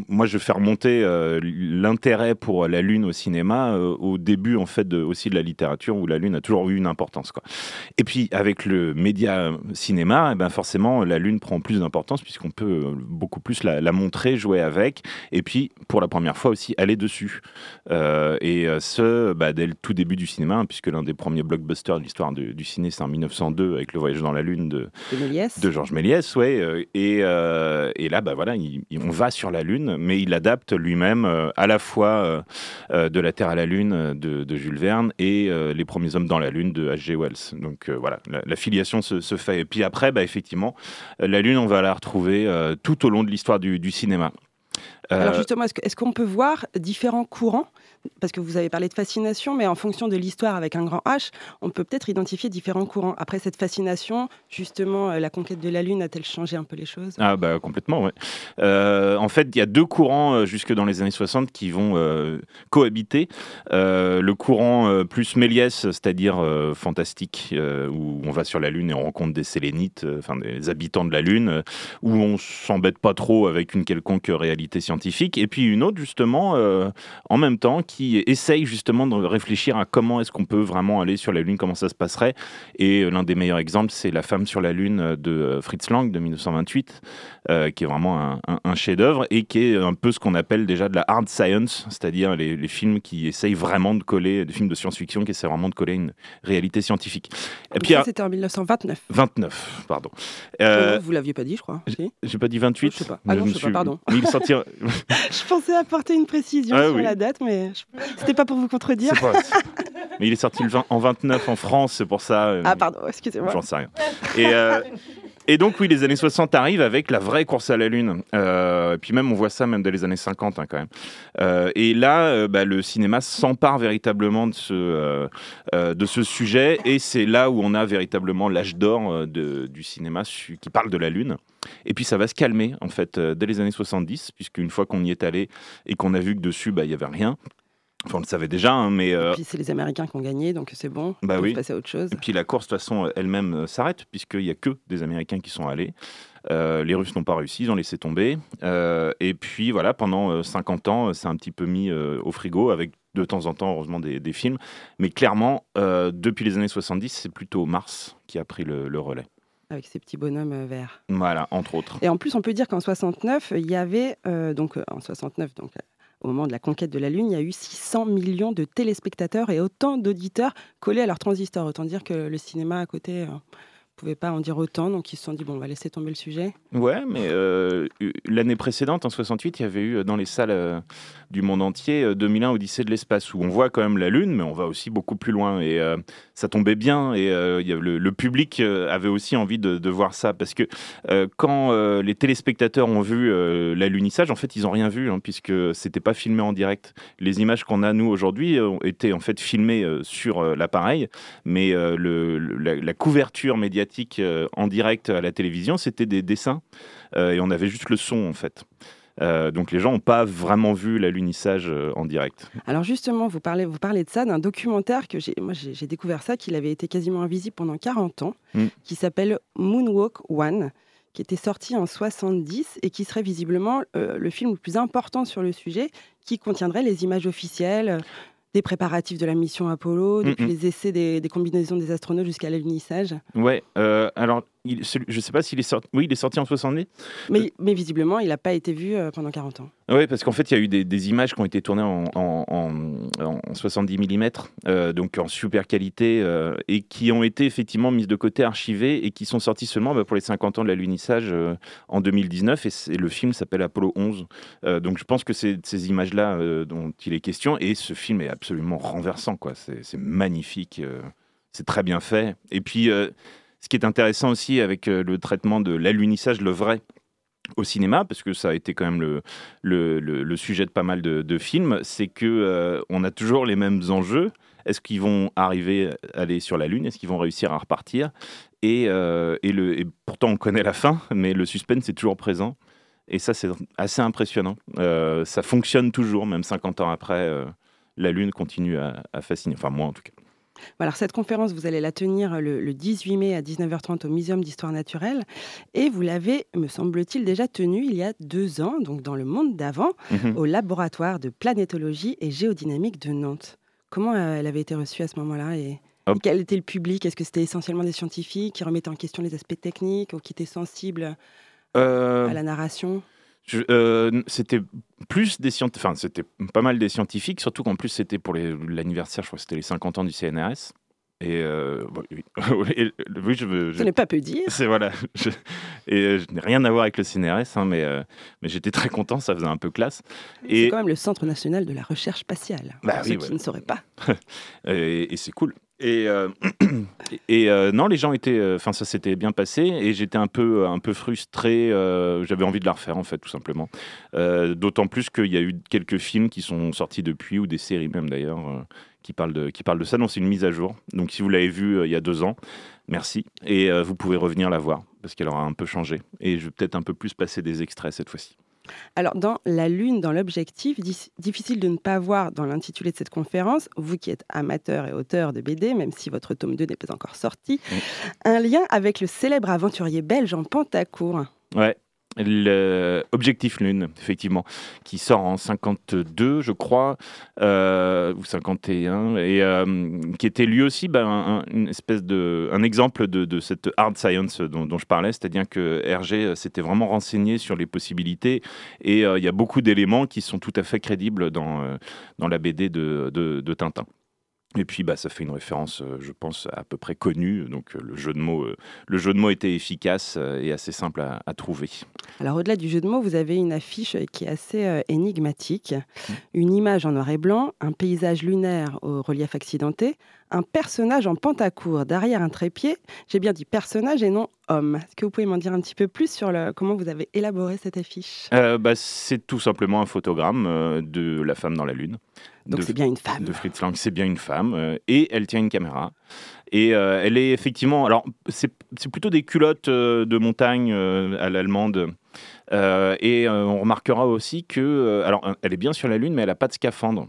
moi, je fais remonter l'intérêt pour la Lune au cinéma au début, en fait, aussi de la littérature, où la Lune a toujours eu une importance. Et puis avec le média cinéma, eh ben forcément la Lune prend plus d'importance puisqu'on peut beaucoup plus la, la montrer, jouer avec, et puis pour la première fois aussi aller dessus. Euh, et euh, ce, bah, dès le tout début du cinéma, hein, puisque l'un des premiers blockbusters de l'histoire de- du ciné, c'est en 1902 avec Le Voyage dans la Lune de, de Méliès. de Georges Méliès, ouais. euh, et, euh, et là, bah voilà, il- il- on va sur la Lune, mais il adapte lui-même à la fois de la Terre à la Lune de, de Jules Verne et Les premiers hommes dans la Lune de H.G. Wells. Donc voilà, la, la filiation se, se fait. Et puis après, bah, effectivement, la Lune, on va la retrouver tout au long de l'histoire du, du cinéma. Euh, Alors justement, est-ce que- est-ce qu'on peut voir différents courants? Parce que vous avez parlé de fascination, mais en fonction de l'histoire avec un grand H, on peut peut-être identifier différents courants. Après cette fascination, justement, euh, la conquête de la Lune a-t-elle changé un peu les choses? Ah bah complètement, ouais. Euh, en fait, il y a deux courants euh, jusque dans les années 60 qui vont euh, cohabiter. Euh, le courant euh, plus Méliès, c'est-à-dire euh, fantastique, euh, où on va sur la Lune et on rencontre des sélénites, euh, enfin des habitants de la Lune, euh, où on s'embête pas trop avec une quelconque réalité scientifique. Et puis une autre, justement, euh, en même temps, qui essaye justement de réfléchir à comment est-ce qu'on peut vraiment aller sur la Lune, comment ça se passerait. Et euh, l'un des meilleurs exemples, c'est La femme sur la Lune euh, de Fritz Lang de 1928, euh, qui est vraiment un, un- un chef-d'œuvre et qui est un peu ce qu'on appelle déjà de la hard science, c'est-à-dire les, les films qui essayent vraiment de coller, des films de science-fiction qui essaient vraiment de coller une réalité scientifique. Et puis, c'était en 1929. 29, pardon. Euh, vous l'aviez pas dit, je crois. J'ai pas dit 28 Je sais pas. Ah non, je sais pas, pardon. Mais il sortira. Je pensais apporter une précision Ah sur oui. la date, mais je- c'était pas pour vous contredire. Pas- Mais il est sorti le 20 en 29 en France, c'est pour ça. euh, Ah pardon, excusez-moi. J'en sais rien. Et, euh, et donc, oui, les années 60 arrivent avec la vraie course à la Lune. Euh, et puis même, on voit ça même dans les années 50, hein, quand même. Euh, et là, euh, bah, le cinéma s'empare véritablement de ce, de ce sujet. Et c'est là où on a véritablement l'âge d'or du cinéma qui parle de la Lune. Et puis ça va se calmer, en fait, euh, dès les années 70, puisqu'une fois qu'on y est allé et qu'on a vu que dessus, bah, il y avait rien. Enfin, on le savait déjà, hein, mais... euh, Et puis c'est les Américains qui ont gagné, donc c'est bon. Bah on oui. passer à autre chose. et puis la course, de toute façon, elle-même euh, s'arrête, puisqu'il n'y a que des Américains qui sont allés. Euh, les Russes n'ont pas réussi, ils ont laissé tomber. Euh, et puis voilà, pendant euh, 50 ans, euh, c'est un petit peu mis euh, au frigo, avec de temps en temps, heureusement, des, des films. Mais clairement, euh, depuis les années 70, c'est plutôt Mars qui a pris le, le relais. Avec ces petits bonhommes euh, verts. Voilà, entre autres. Et en plus, on peut dire qu'en 69, il y avait, euh, donc euh, en 69, donc euh, au moment de la conquête de la Lune, il y a eu 600 millions de téléspectateurs et autant d'auditeurs collés à leur transistor. Autant dire que le cinéma à côté ne pouvait pas en dire autant, donc ils se sont dit, bon, on va laisser tomber le sujet. Ouais, mais euh, l'année précédente, en 68, il y avait eu euh, dans les salles, euh, du monde entier, euh, 2001 Odyssée de l'espace, où on voit quand même la Lune, mais on va aussi beaucoup plus loin. Et euh, ça tombait bien, et euh, le, public euh, avait aussi envie de, voir ça, parce que euh, quand euh, les téléspectateurs ont vu euh, l'alunissage, en fait, ils n'ont rien vu, hein, puisque c'était pas filmé en direct. Les images qu'on a, nous, aujourd'hui, euh, ont été en fait filmées euh, sur euh, l'appareil, mais euh, la, couverture médiatique euh, en direct à la télévision, c'était des dessins, euh, et on avait juste le son, en fait. Euh, donc les gens n'ont pas vraiment vu l'alunissage euh, en direct. Alors justement, vous parlez, vous parlez de ça, d'un documentaire que j'ai, moi j'ai j'ai découvert ça, qu'il avait été quasiment invisible pendant 40 ans, Mm. qui s'appelle Moonwalk One, qui était sorti en 70 et qui serait visiblement euh, le film le plus important sur le sujet, qui contiendrait les images officielles des préparatifs de la mission Apollo, depuis Mm, mm. les essais des, des combinaisons des astronautes jusqu'à l'alunissage. Ouais, euh, alors il, je sais pas s'il est sorti. Oui, il est sorti en 70. Mais, mais visiblement, il n'a pas été vu euh, pendant 40 ans. Oui, parce qu'en fait, il y a eu des, des images qui ont été tournées en, en- en- en 70 mm, euh, donc en super qualité, euh, et qui ont été effectivement mises de côté, archivées, et qui sont sorties seulement bah, pour les 50 ans de l'alunissage euh, en 2019. Et, c'est- le film s'appelle Apollo 11. Euh, donc je pense que c'est ces images-là dont il est question. Et ce film est absolument renversant, quoi. C'est magnifique, c'est très bien fait. Et puis, ce qui est intéressant aussi avec euh, le traitement de l'alunissage, le vrai, au cinéma, parce que ça a été quand même le, sujet de pas mal de, films, c'est que euh, on a toujours les mêmes enjeux. Est-ce qu'ils vont arriver à aller sur la Lune? Est-ce qu'ils vont réussir à repartir? Et, euh, pourtant, on connaît la fin, mais le suspense est toujours présent. Et ça, c'est assez impressionnant. Ça fonctionne toujours, même 50 ans après. la Lune continue à fasciner. Enfin, moi, en tout cas. Alors cette conférence, vous allez la tenir le, le 18 mai à 19h30 au Muséum d'Histoire naturelle et vous l'avez, me semble-t-il, déjà tenue il y a deux ans, donc dans le monde d'avant, Mhm. au laboratoire de planétologie et géodynamique de Nantes. Comment euh, elle avait été reçue à ce moment-là et Hop. quel était le public? Est-ce que c'était essentiellement des scientifiques qui remettaient en question les aspects techniques ou qui étaient sensibles Euh, à la narration? Euh, c'était plus des scientifiques, enfin c'était pas mal des scientifiques, surtout qu'en plus c'était pour l'anniversaire, je crois que c'était les 50 ans du CNRS. Et euh, bon, oui, Et, oui, je veux. je- Ce n'est pas peu dire. C'est voilà. Je- et euh, je n'ai rien à voir avec le CNRS, hein, mais, euh, mais j'étais très content, ça faisait un peu classe. C'est quand même le Centre national de la recherche spatiale. Bah pour oui, ceux ouais. qui ne sauraient pas. et, et c'est cool. Et, euh, euh, non, les gens étaient, euh, enfin ça s'était bien passé et j'étais un peu, un peu frustré. J'avais envie de la refaire en fait, tout simplement. D'autant plus qu'il y a eu quelques films qui sont sortis depuis ou des séries même d'ailleurs qui parlent de, qui parlent de ça. Donc c'est une mise à jour. Donc si vous l'avez vu euh, il y a deux ans, merci et vous pouvez revenir la voir parce qu'elle aura un peu changé. Et je vais peut-être un peu plus passer des extraits cette fois-ci. Alors, dans la Lune, dans l'objectif, difficile de ne pas voir dans l'intitulé de cette conférence, vous qui êtes amateur et auteur de BD, même si votre tome 2 n'est pas encore sorti, Oui. un lien avec le célèbre aventurier belge en Pentacourt. Ouais. Objectif Lune, effectivement, qui sort en 52, je crois, euh, ou 51, et euh, qui était lui aussi ben, un, une espèce de, un exemple de, cette hard science dont, je parlais, c'est-à-dire que Hergé euh, s'était vraiment renseigné sur les possibilités, et il y a beaucoup d'éléments qui sont tout à fait crédibles dans, dans la BD de, de Tintin. Et puis, bah, ça fait une référence, euh, je pense, à peu près connue. Donc, euh, le jeu de mots, euh, le jeu de mots était efficace et assez simple à, à trouver. Alors, au-delà du jeu de mots, vous avez une affiche qui est assez énigmatique. Mmh. Une image en noir et blanc, un paysage lunaire au relief accidenté, un personnage en Pentacourt derrière un trépied. J'ai bien dit personnage et non homme. Est-ce que vous pouvez m'en dire un petit peu plus sur le, comment vous avez élaboré cette affiche? Euh, bah, c'est tout simplement un photogramme de la femme dans la lune. Donc, c'est bien une femme. de Fritz Lang, c'est bien une femme euh, et elle tient une caméra. Et euh, elle est effectivement, alors c'est plutôt des culottes euh, de montagne euh, à l'allemande. Et on remarquera aussi que, alors elle est bien sur la lune, mais elle n'a pas de scaphandre.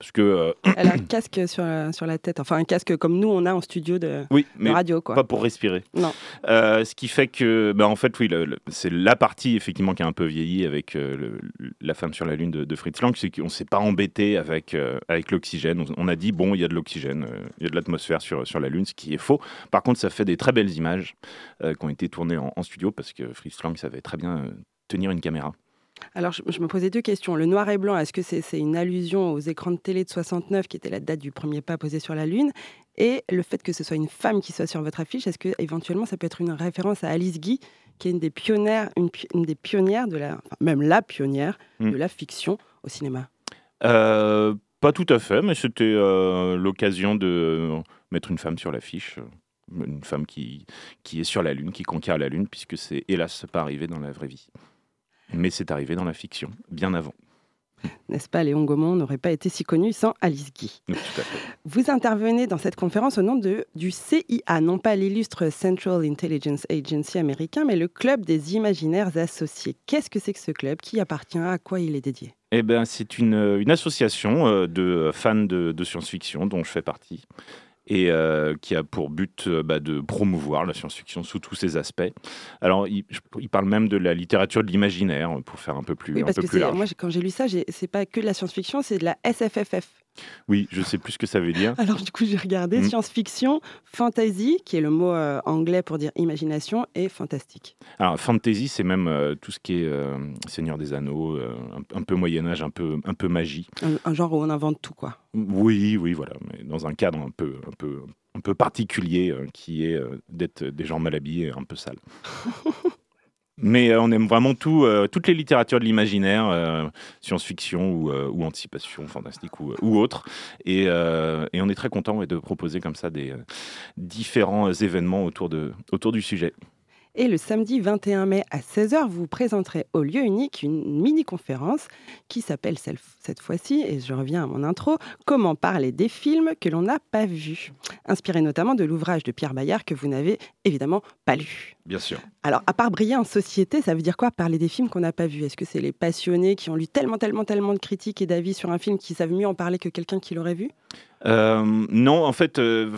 Parce que, euh, Elle a un casque sur la, sur la tête, enfin un casque comme nous on a en studio de, oui, de mais radio quoi. pas pour respirer. Non. Euh, ce qui fait que, bah, en fait, oui, c'est la partie effectivement qui a un peu vieilli avec euh, le- la femme sur la lune de, de Fritz Lang, c'est qu'on s'est pas embêté avec euh, avec l'oxygène. On, on a dit bon, il y a de l'oxygène, euh, il y a de l'atmosphère sur sur la lune, ce qui est faux. Par contre, ça fait des très belles images euh, qui ont été tournées en, en studio parce que Fritz Lang savait très bien euh, tenir une caméra. Alors je, je me posais deux questions. Le noir et blanc, est-ce que c'est une allusion aux écrans de télé de 69 qui était la date du premier pas posé sur la Lune? Et le fait que ce soit une femme qui soit sur votre affiche, est-ce que éventuellement ça peut être une référence à Alice Guy, qui est une des pionnières, une, des pionnières de la, enfin, même la pionnière Mm. de la fiction au cinéma? Euh, pas tout à fait, mais c'était euh, l'occasion de mettre une femme sur l'affiche. Une femme qui, qui est sur la Lune, qui conquiert la Lune, puisque c'est hélas pas arrivé dans la vraie vie. Mais c'est arrivé dans la fiction, bien avant. N'est-ce pas, Léon Gaumont n'aurait pas été si connu sans Alice Guy? Donc, tout à fait. Vous intervenez dans cette conférence au nom de, du CIA, non pas l'illustre Central Intelligence Agency américain, mais le Club des Imaginaires Associés. Qu'est-ce que c'est que ce club? Qui appartient? À quoi il est dédié? Eh ben, c'est une, une association euh, de fans de, de science-fiction dont je fais partie et euh, qui a pour but euh, bah, de promouvoir la science-fiction sous tous ses aspects. Alors, il, parle même de la littérature de l'imaginaire pour faire un peu plus, Oui, un parce peu que plus c'est- large. moi, quand j'ai lu ça, c'est pas que de la science-fiction, c'est de la SFFF. Oui, je sais plus ce que ça veut dire. Alors, du coup, j'ai regardé Mm. science-fiction, fantasy, qui est le mot euh, anglais pour dire imagination, et fantastique. Alors, fantasy, c'est même euh, tout ce qui est euh, Seigneur des Anneaux, un, un peu Moyen-Âge, un peu, un peu magie. Un, un genre où on invente tout, quoi. Oui, oui, voilà, mais dans un cadre un peu, un peu, un peu particulier qui est d'être des gens mal habillés, et un peu sales. Mais euh, on aime vraiment euh, toutes les littératures de l'imaginaire, euh, science-fiction ou, anticipation fantastique ou, autre. Et, on est très content de proposer comme ça des différents événements autour du sujet. Et le samedi 21 mai à 16h, vous présenterez au lieu unique une mini-conférence qui s'appelle cette fois-ci, et je reviens à mon intro, Comment parler des films que l'on n'a pas vus Inspiré notamment de l'ouvrage de Pierre Bayard que vous n'avez évidemment pas lu. Bien sûr. Alors, à part briller en société, ça veut dire quoi parler des films qu'on n'a pas vus? Est-ce que c'est les passionnés qui ont lu tellement, tellement, tellement de critiques et d'avis sur un film qui savent mieux en parler que quelqu'un qui l'aurait vu? Euh, non, en fait, euh,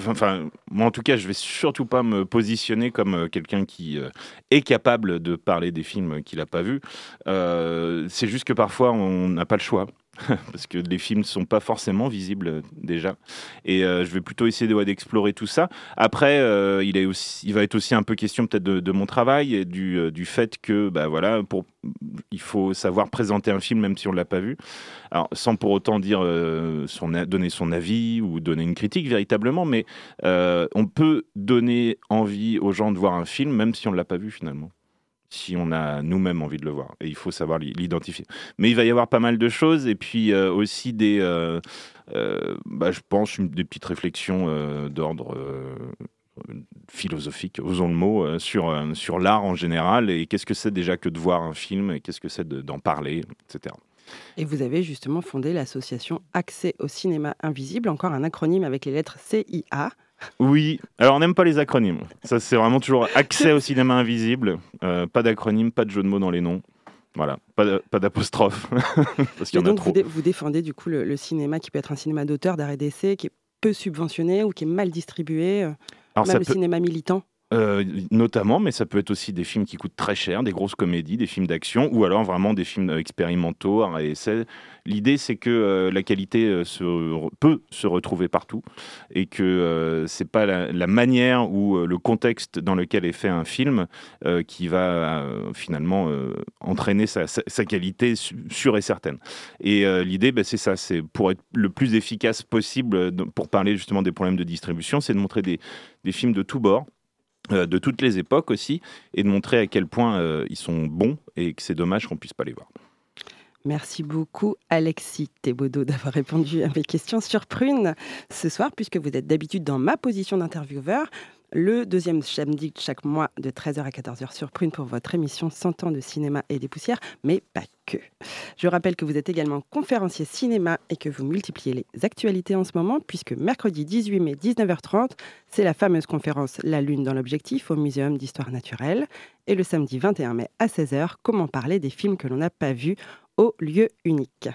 moi en tout cas, je vais surtout pas me positionner comme euh, quelqu'un qui est capable de parler des films qu'il n'a pas vus. C'est juste que parfois, on n'a pas le choix. Parce que les films ne sont pas forcément visibles euh, déjà. Et euh, je vais plutôt essayer d'explorer tout ça. Après, euh, il, va être aussi un peu question peut-être de, mon travail et du, fait que bah, voilà, il faut savoir présenter un film même si on ne l'a pas vu. Sans pour autant dire donner son avis ou donner une critique véritablement, mais on peut donner envie aux gens de voir un film même si on ne l'a pas vu finalement. Si on a nous-mêmes envie de le voir. Et il faut savoir l'i- l'identifier. Mais il va y avoir pas mal de choses et puis euh, aussi des, euh, euh, bah, je pense, des petites réflexions d'ordre. philosophique, osons le mot, sur, sur l'art en général et qu'est-ce que c'est déjà que de voir un film et qu'est-ce que c'est de- d'en parler, etc. Et vous avez justement fondé l'association Accès au cinéma invisible, encore un acronyme avec les lettres CIA. Oui, alors on n'aime pas les acronymes. Ça, c'est vraiment toujours accès au cinéma invisible. Euh, pas d'acronyme, pas de jeu de mots dans les noms. Voilà, pas d'apostrophe. Parce qu'il y en a donc, trop. vous, dé- vous défendez du coup le, le cinéma qui peut être un cinéma d'auteur, d'arrêt d'essai, qui est peu subventionné ou qui est mal distribué, euh, Alors, même ça le peut- cinéma militant? Euh, notamment, mais ça peut être aussi des films qui coûtent très cher, des grosses comédies, des films d'action, ou alors vraiment des films expérimentaux, arrêt essai. L'idée, c'est que euh, la qualité euh, peut se retrouver partout, et que euh, c'est pas la, manière ou le contexte dans lequel est fait un film qui va finalement entraîner sa, qualité sûre et certaine. Et l'idée, ben, c'est ça, c'est pour être le plus efficace possible, pour parler justement des problèmes de distribution, c'est de montrer des, des films de tous bords de toutes les époques aussi, et de montrer à quel point euh, ils sont bons et que c'est dommage qu'on puisse pas les voir. Merci beaucoup Alexis Thébaudot d'avoir répondu à mes questions sur Prune ce soir, puisque vous êtes d'habitude dans ma position d'intervieweur, le deuxième samedi de chaque mois de 13h à 14h sur Prune pour votre émission 100 ans de cinéma et des poussières, mais pas que. Je rappelle que vous êtes également conférencier cinéma et que vous multipliez les actualités en ce moment, puisque mercredi 18 mai 19h30, c'est la fameuse conférence La Lune dans l'objectif au Muséum d'histoire naturelle, et le samedi 21 mai à 16h, comment parler des films que l'on n'a pas vus au lieu unique.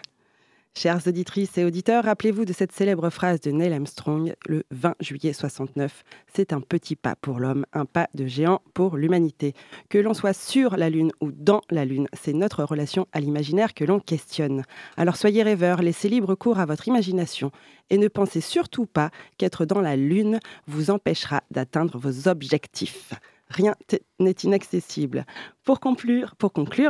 Chères auditrices et auditeurs, rappelez-vous de cette célèbre phrase de Neil Armstrong le 20 juillet 69. C'est un petit pas pour l'homme, un pas de géant pour l'humanité. Que l'on soit sur la Lune ou dans la Lune, c'est notre relation à l'imaginaire que l'on questionne. Alors soyez rêveurs, laissez libre cours à votre imagination et ne pensez surtout pas qu'être dans la Lune vous empêchera d'atteindre vos objectifs rien n'est inaccessible. Pour conclure,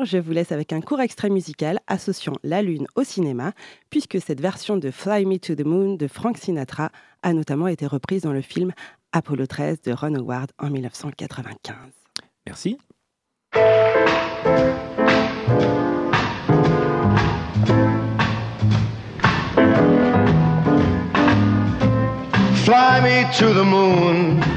je vous laisse avec un court extrait musical associant la Lune au cinéma, puisque cette version de Fly Me to the Moon de Frank Sinatra a notamment été reprise dans le film Apollo 13 de Ron Howard en 1995. Merci. Fly me to the moon.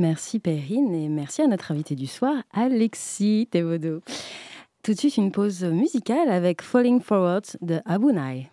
Merci Perrine et merci à notre invité du soir, Alexis Théodo. Tout de suite, une pause musicale avec Falling Forward de Abunai.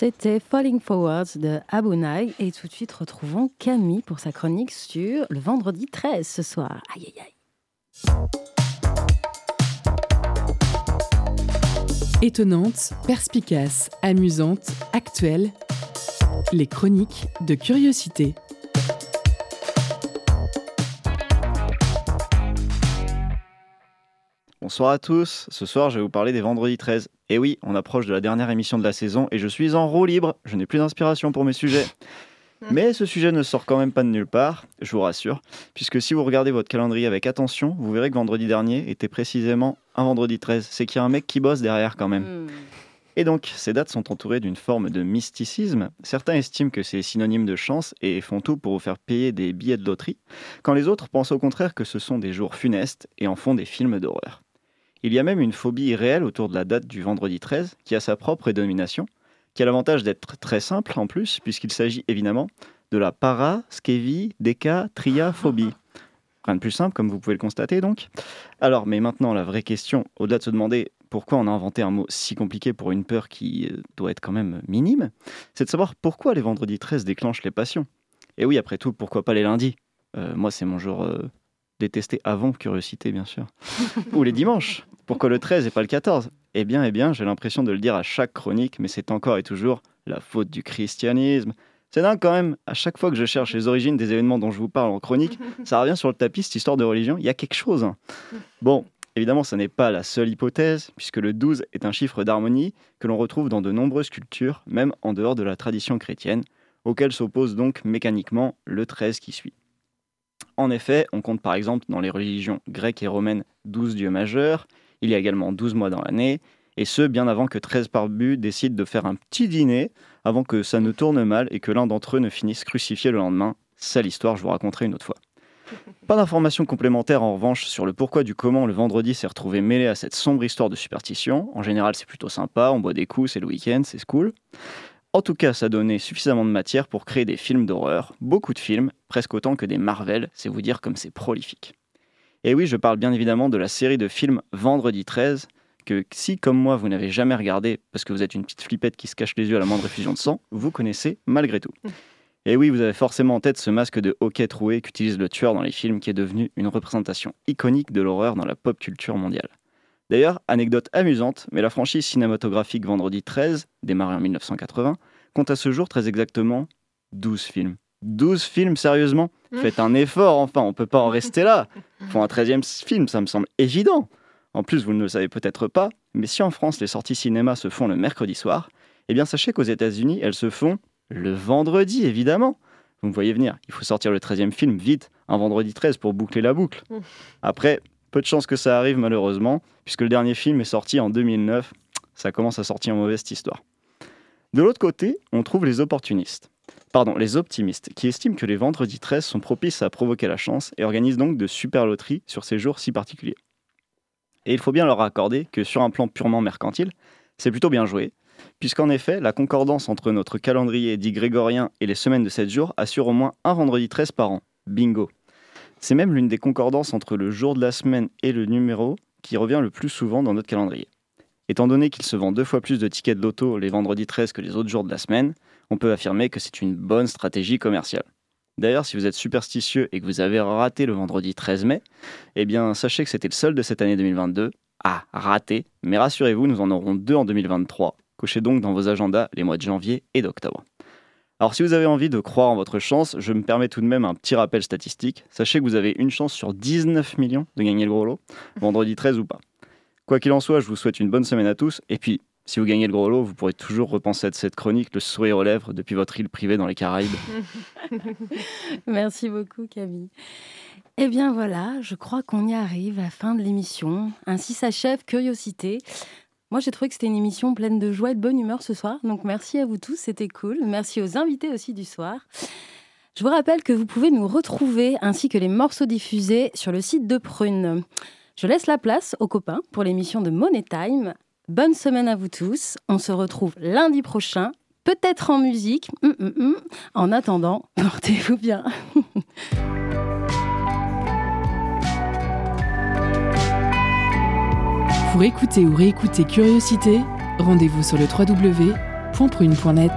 C'était Falling Forwards de Abunai. Et tout de suite, retrouvons Camille pour sa chronique sur le vendredi 13 ce soir. Aïe, aïe, aïe. Étonnante, perspicace, amusante, actuelle. Les chroniques de curiosité. Bonsoir à tous, ce soir je vais vous parler des vendredis 13. Et oui, on approche de la dernière émission de la saison et je suis en roue libre, je n'ai plus d'inspiration pour mes sujets. Mais ce sujet ne sort quand même pas de nulle part, je vous rassure, puisque si vous regardez votre calendrier avec attention, vous verrez que vendredi dernier était précisément un vendredi 13. C'est qu'il y a un mec qui bosse derrière quand même. Et donc, ces dates sont entourées d'une forme de mysticisme. Certains estiment que c'est synonyme de chance et font tout pour vous faire payer des billets de loterie, quand les autres pensent au contraire que ce sont des jours funestes et en font des films d'horreur. Il y a même une phobie réelle autour de la date du vendredi 13 qui a sa propre dénomination, qui a l'avantage d'être très simple en plus, puisqu'il s'agit évidemment de la para, skevi, déca, tria, phobie. Rien de plus simple, comme vous pouvez le constater donc. Alors, mais maintenant, la vraie question, au-delà de se demander pourquoi on a inventé un mot si compliqué pour une peur qui euh, doit être quand même minime, c'est de savoir pourquoi les vendredis 13 déclenchent les passions. Et oui, après tout, pourquoi pas les lundis? Euh, Moi, c'est mon jour euh, détesté avant curiosité, bien sûr. Ou les dimanches. Pourquoi le 13 et pas le 14 Eh bien, eh bien, j'ai l'impression de le dire à chaque chronique, mais c'est encore et toujours la faute du christianisme. C'est dingue quand même, à chaque fois que je cherche les origines des événements dont je vous parle en chronique, ça revient sur le tapis, cette histoire de religion, il y a quelque chose. hein. Bon, évidemment, ce n'est pas la seule hypothèse, puisque le 12 est un chiffre d'harmonie que l'on retrouve dans de nombreuses cultures, même en dehors de la tradition chrétienne, auquel s'oppose donc mécaniquement le 13 qui suit. En effet, on compte par exemple dans les religions grecques et romaines 12 dieux majeurs, il y a également 12 mois dans l'année, et ce bien avant que 13 barbus décident de faire un petit dîner, avant que ça ne tourne mal et que l'un d'entre eux ne finisse crucifié le lendemain. Sale histoire, je vous raconterai une autre fois. Pas d'informations complémentaires en revanche sur le pourquoi du comment le vendredi s'est retrouvé mêlé à cette sombre histoire de superstition. En général, c'est plutôt sympa, on boit des coups, c'est le week-end, c'est cool. En tout cas, ça donnait suffisamment de matière pour créer des films d'horreur, beaucoup de films, presque autant que des Marvel, c'est vous dire comme c'est prolifique. Et oui, je parle bien évidemment de la série de films Vendredi 13, que si, comme moi, vous n'avez jamais regardé, parce que vous êtes une petite flippette qui se cache les yeux à la moindre effusion de sang, vous connaissez malgré tout. Et oui, vous avez forcément en tête ce masque de hockey troué qu'utilise le tueur dans les films, qui est devenu une représentation iconique de l'horreur dans la pop culture mondiale. D'ailleurs, anecdote amusante, mais la franchise cinématographique Vendredi 13, démarrée en 1980, compte à ce jour très exactement 12 films. 12 films, sérieusement Faites un effort, enfin, on peut pas en rester là. Faut un 13e film, ça me semble évident. En plus, vous ne le savez peut-être pas, mais si en France les sorties cinéma se font le mercredi soir, eh bien sachez qu'aux États-Unis, elles se font le vendredi, évidemment. Vous me voyez venir, il faut sortir le 13e film vite, un vendredi 13 pour boucler la boucle. Après, peu de chances que ça arrive malheureusement, puisque le dernier film est sorti en 2009. Ça commence à sortir en mauvaise cette histoire. De l'autre côté, on trouve les opportunistes. Pardon, les optimistes, qui estiment que les vendredis 13 sont propices à provoquer la chance et organisent donc de super loteries sur ces jours si particuliers. Et il faut bien leur accorder que sur un plan purement mercantile, c'est plutôt bien joué, puisqu'en effet, la concordance entre notre calendrier dit grégorien et les semaines de 7 jours assure au moins un vendredi 13 par an. Bingo. C'est même l'une des concordances entre le jour de la semaine et le numéro qui revient le plus souvent dans notre calendrier. Étant donné qu'il se vend deux fois plus de tickets de loto les vendredis 13 que les autres jours de la semaine, on peut affirmer que c'est une bonne stratégie commerciale. D'ailleurs, si vous êtes superstitieux et que vous avez raté le vendredi 13 mai, eh bien, sachez que c'était le seul de cette année 2022. Ah, raté, mais rassurez-vous, nous en aurons deux en 2023. Cochez donc dans vos agendas les mois de janvier et d'octobre. Alors si vous avez envie de croire en votre chance, je me permets tout de même un petit rappel statistique. Sachez que vous avez une chance sur 19 millions de gagner le gros lot, vendredi 13 ou pas. Quoi qu'il en soit, je vous souhaite une bonne semaine à tous. Et puis, si vous gagnez le gros lot, vous pourrez toujours repenser à cette chronique, le sourire aux lèvres, depuis votre île privée dans les Caraïbes. Merci beaucoup, Camille. Eh bien voilà, je crois qu'on y arrive à la fin de l'émission. Ainsi s'achève Curiosité. Moi, j'ai trouvé que c'était une émission pleine de joie et de bonne humeur ce soir. Donc, merci à vous tous, c'était cool. Merci aux invités aussi du soir. Je vous rappelle que vous pouvez nous retrouver ainsi que les morceaux diffusés sur le site de Prune. Je laisse la place aux copains pour l'émission de Money Time. Bonne semaine à vous tous. On se retrouve lundi prochain, peut-être en musique. Hum, hum, hum. En attendant, portez-vous bien. Pour écouter ou réécouter Curiosité, rendez-vous sur le www.prune.net.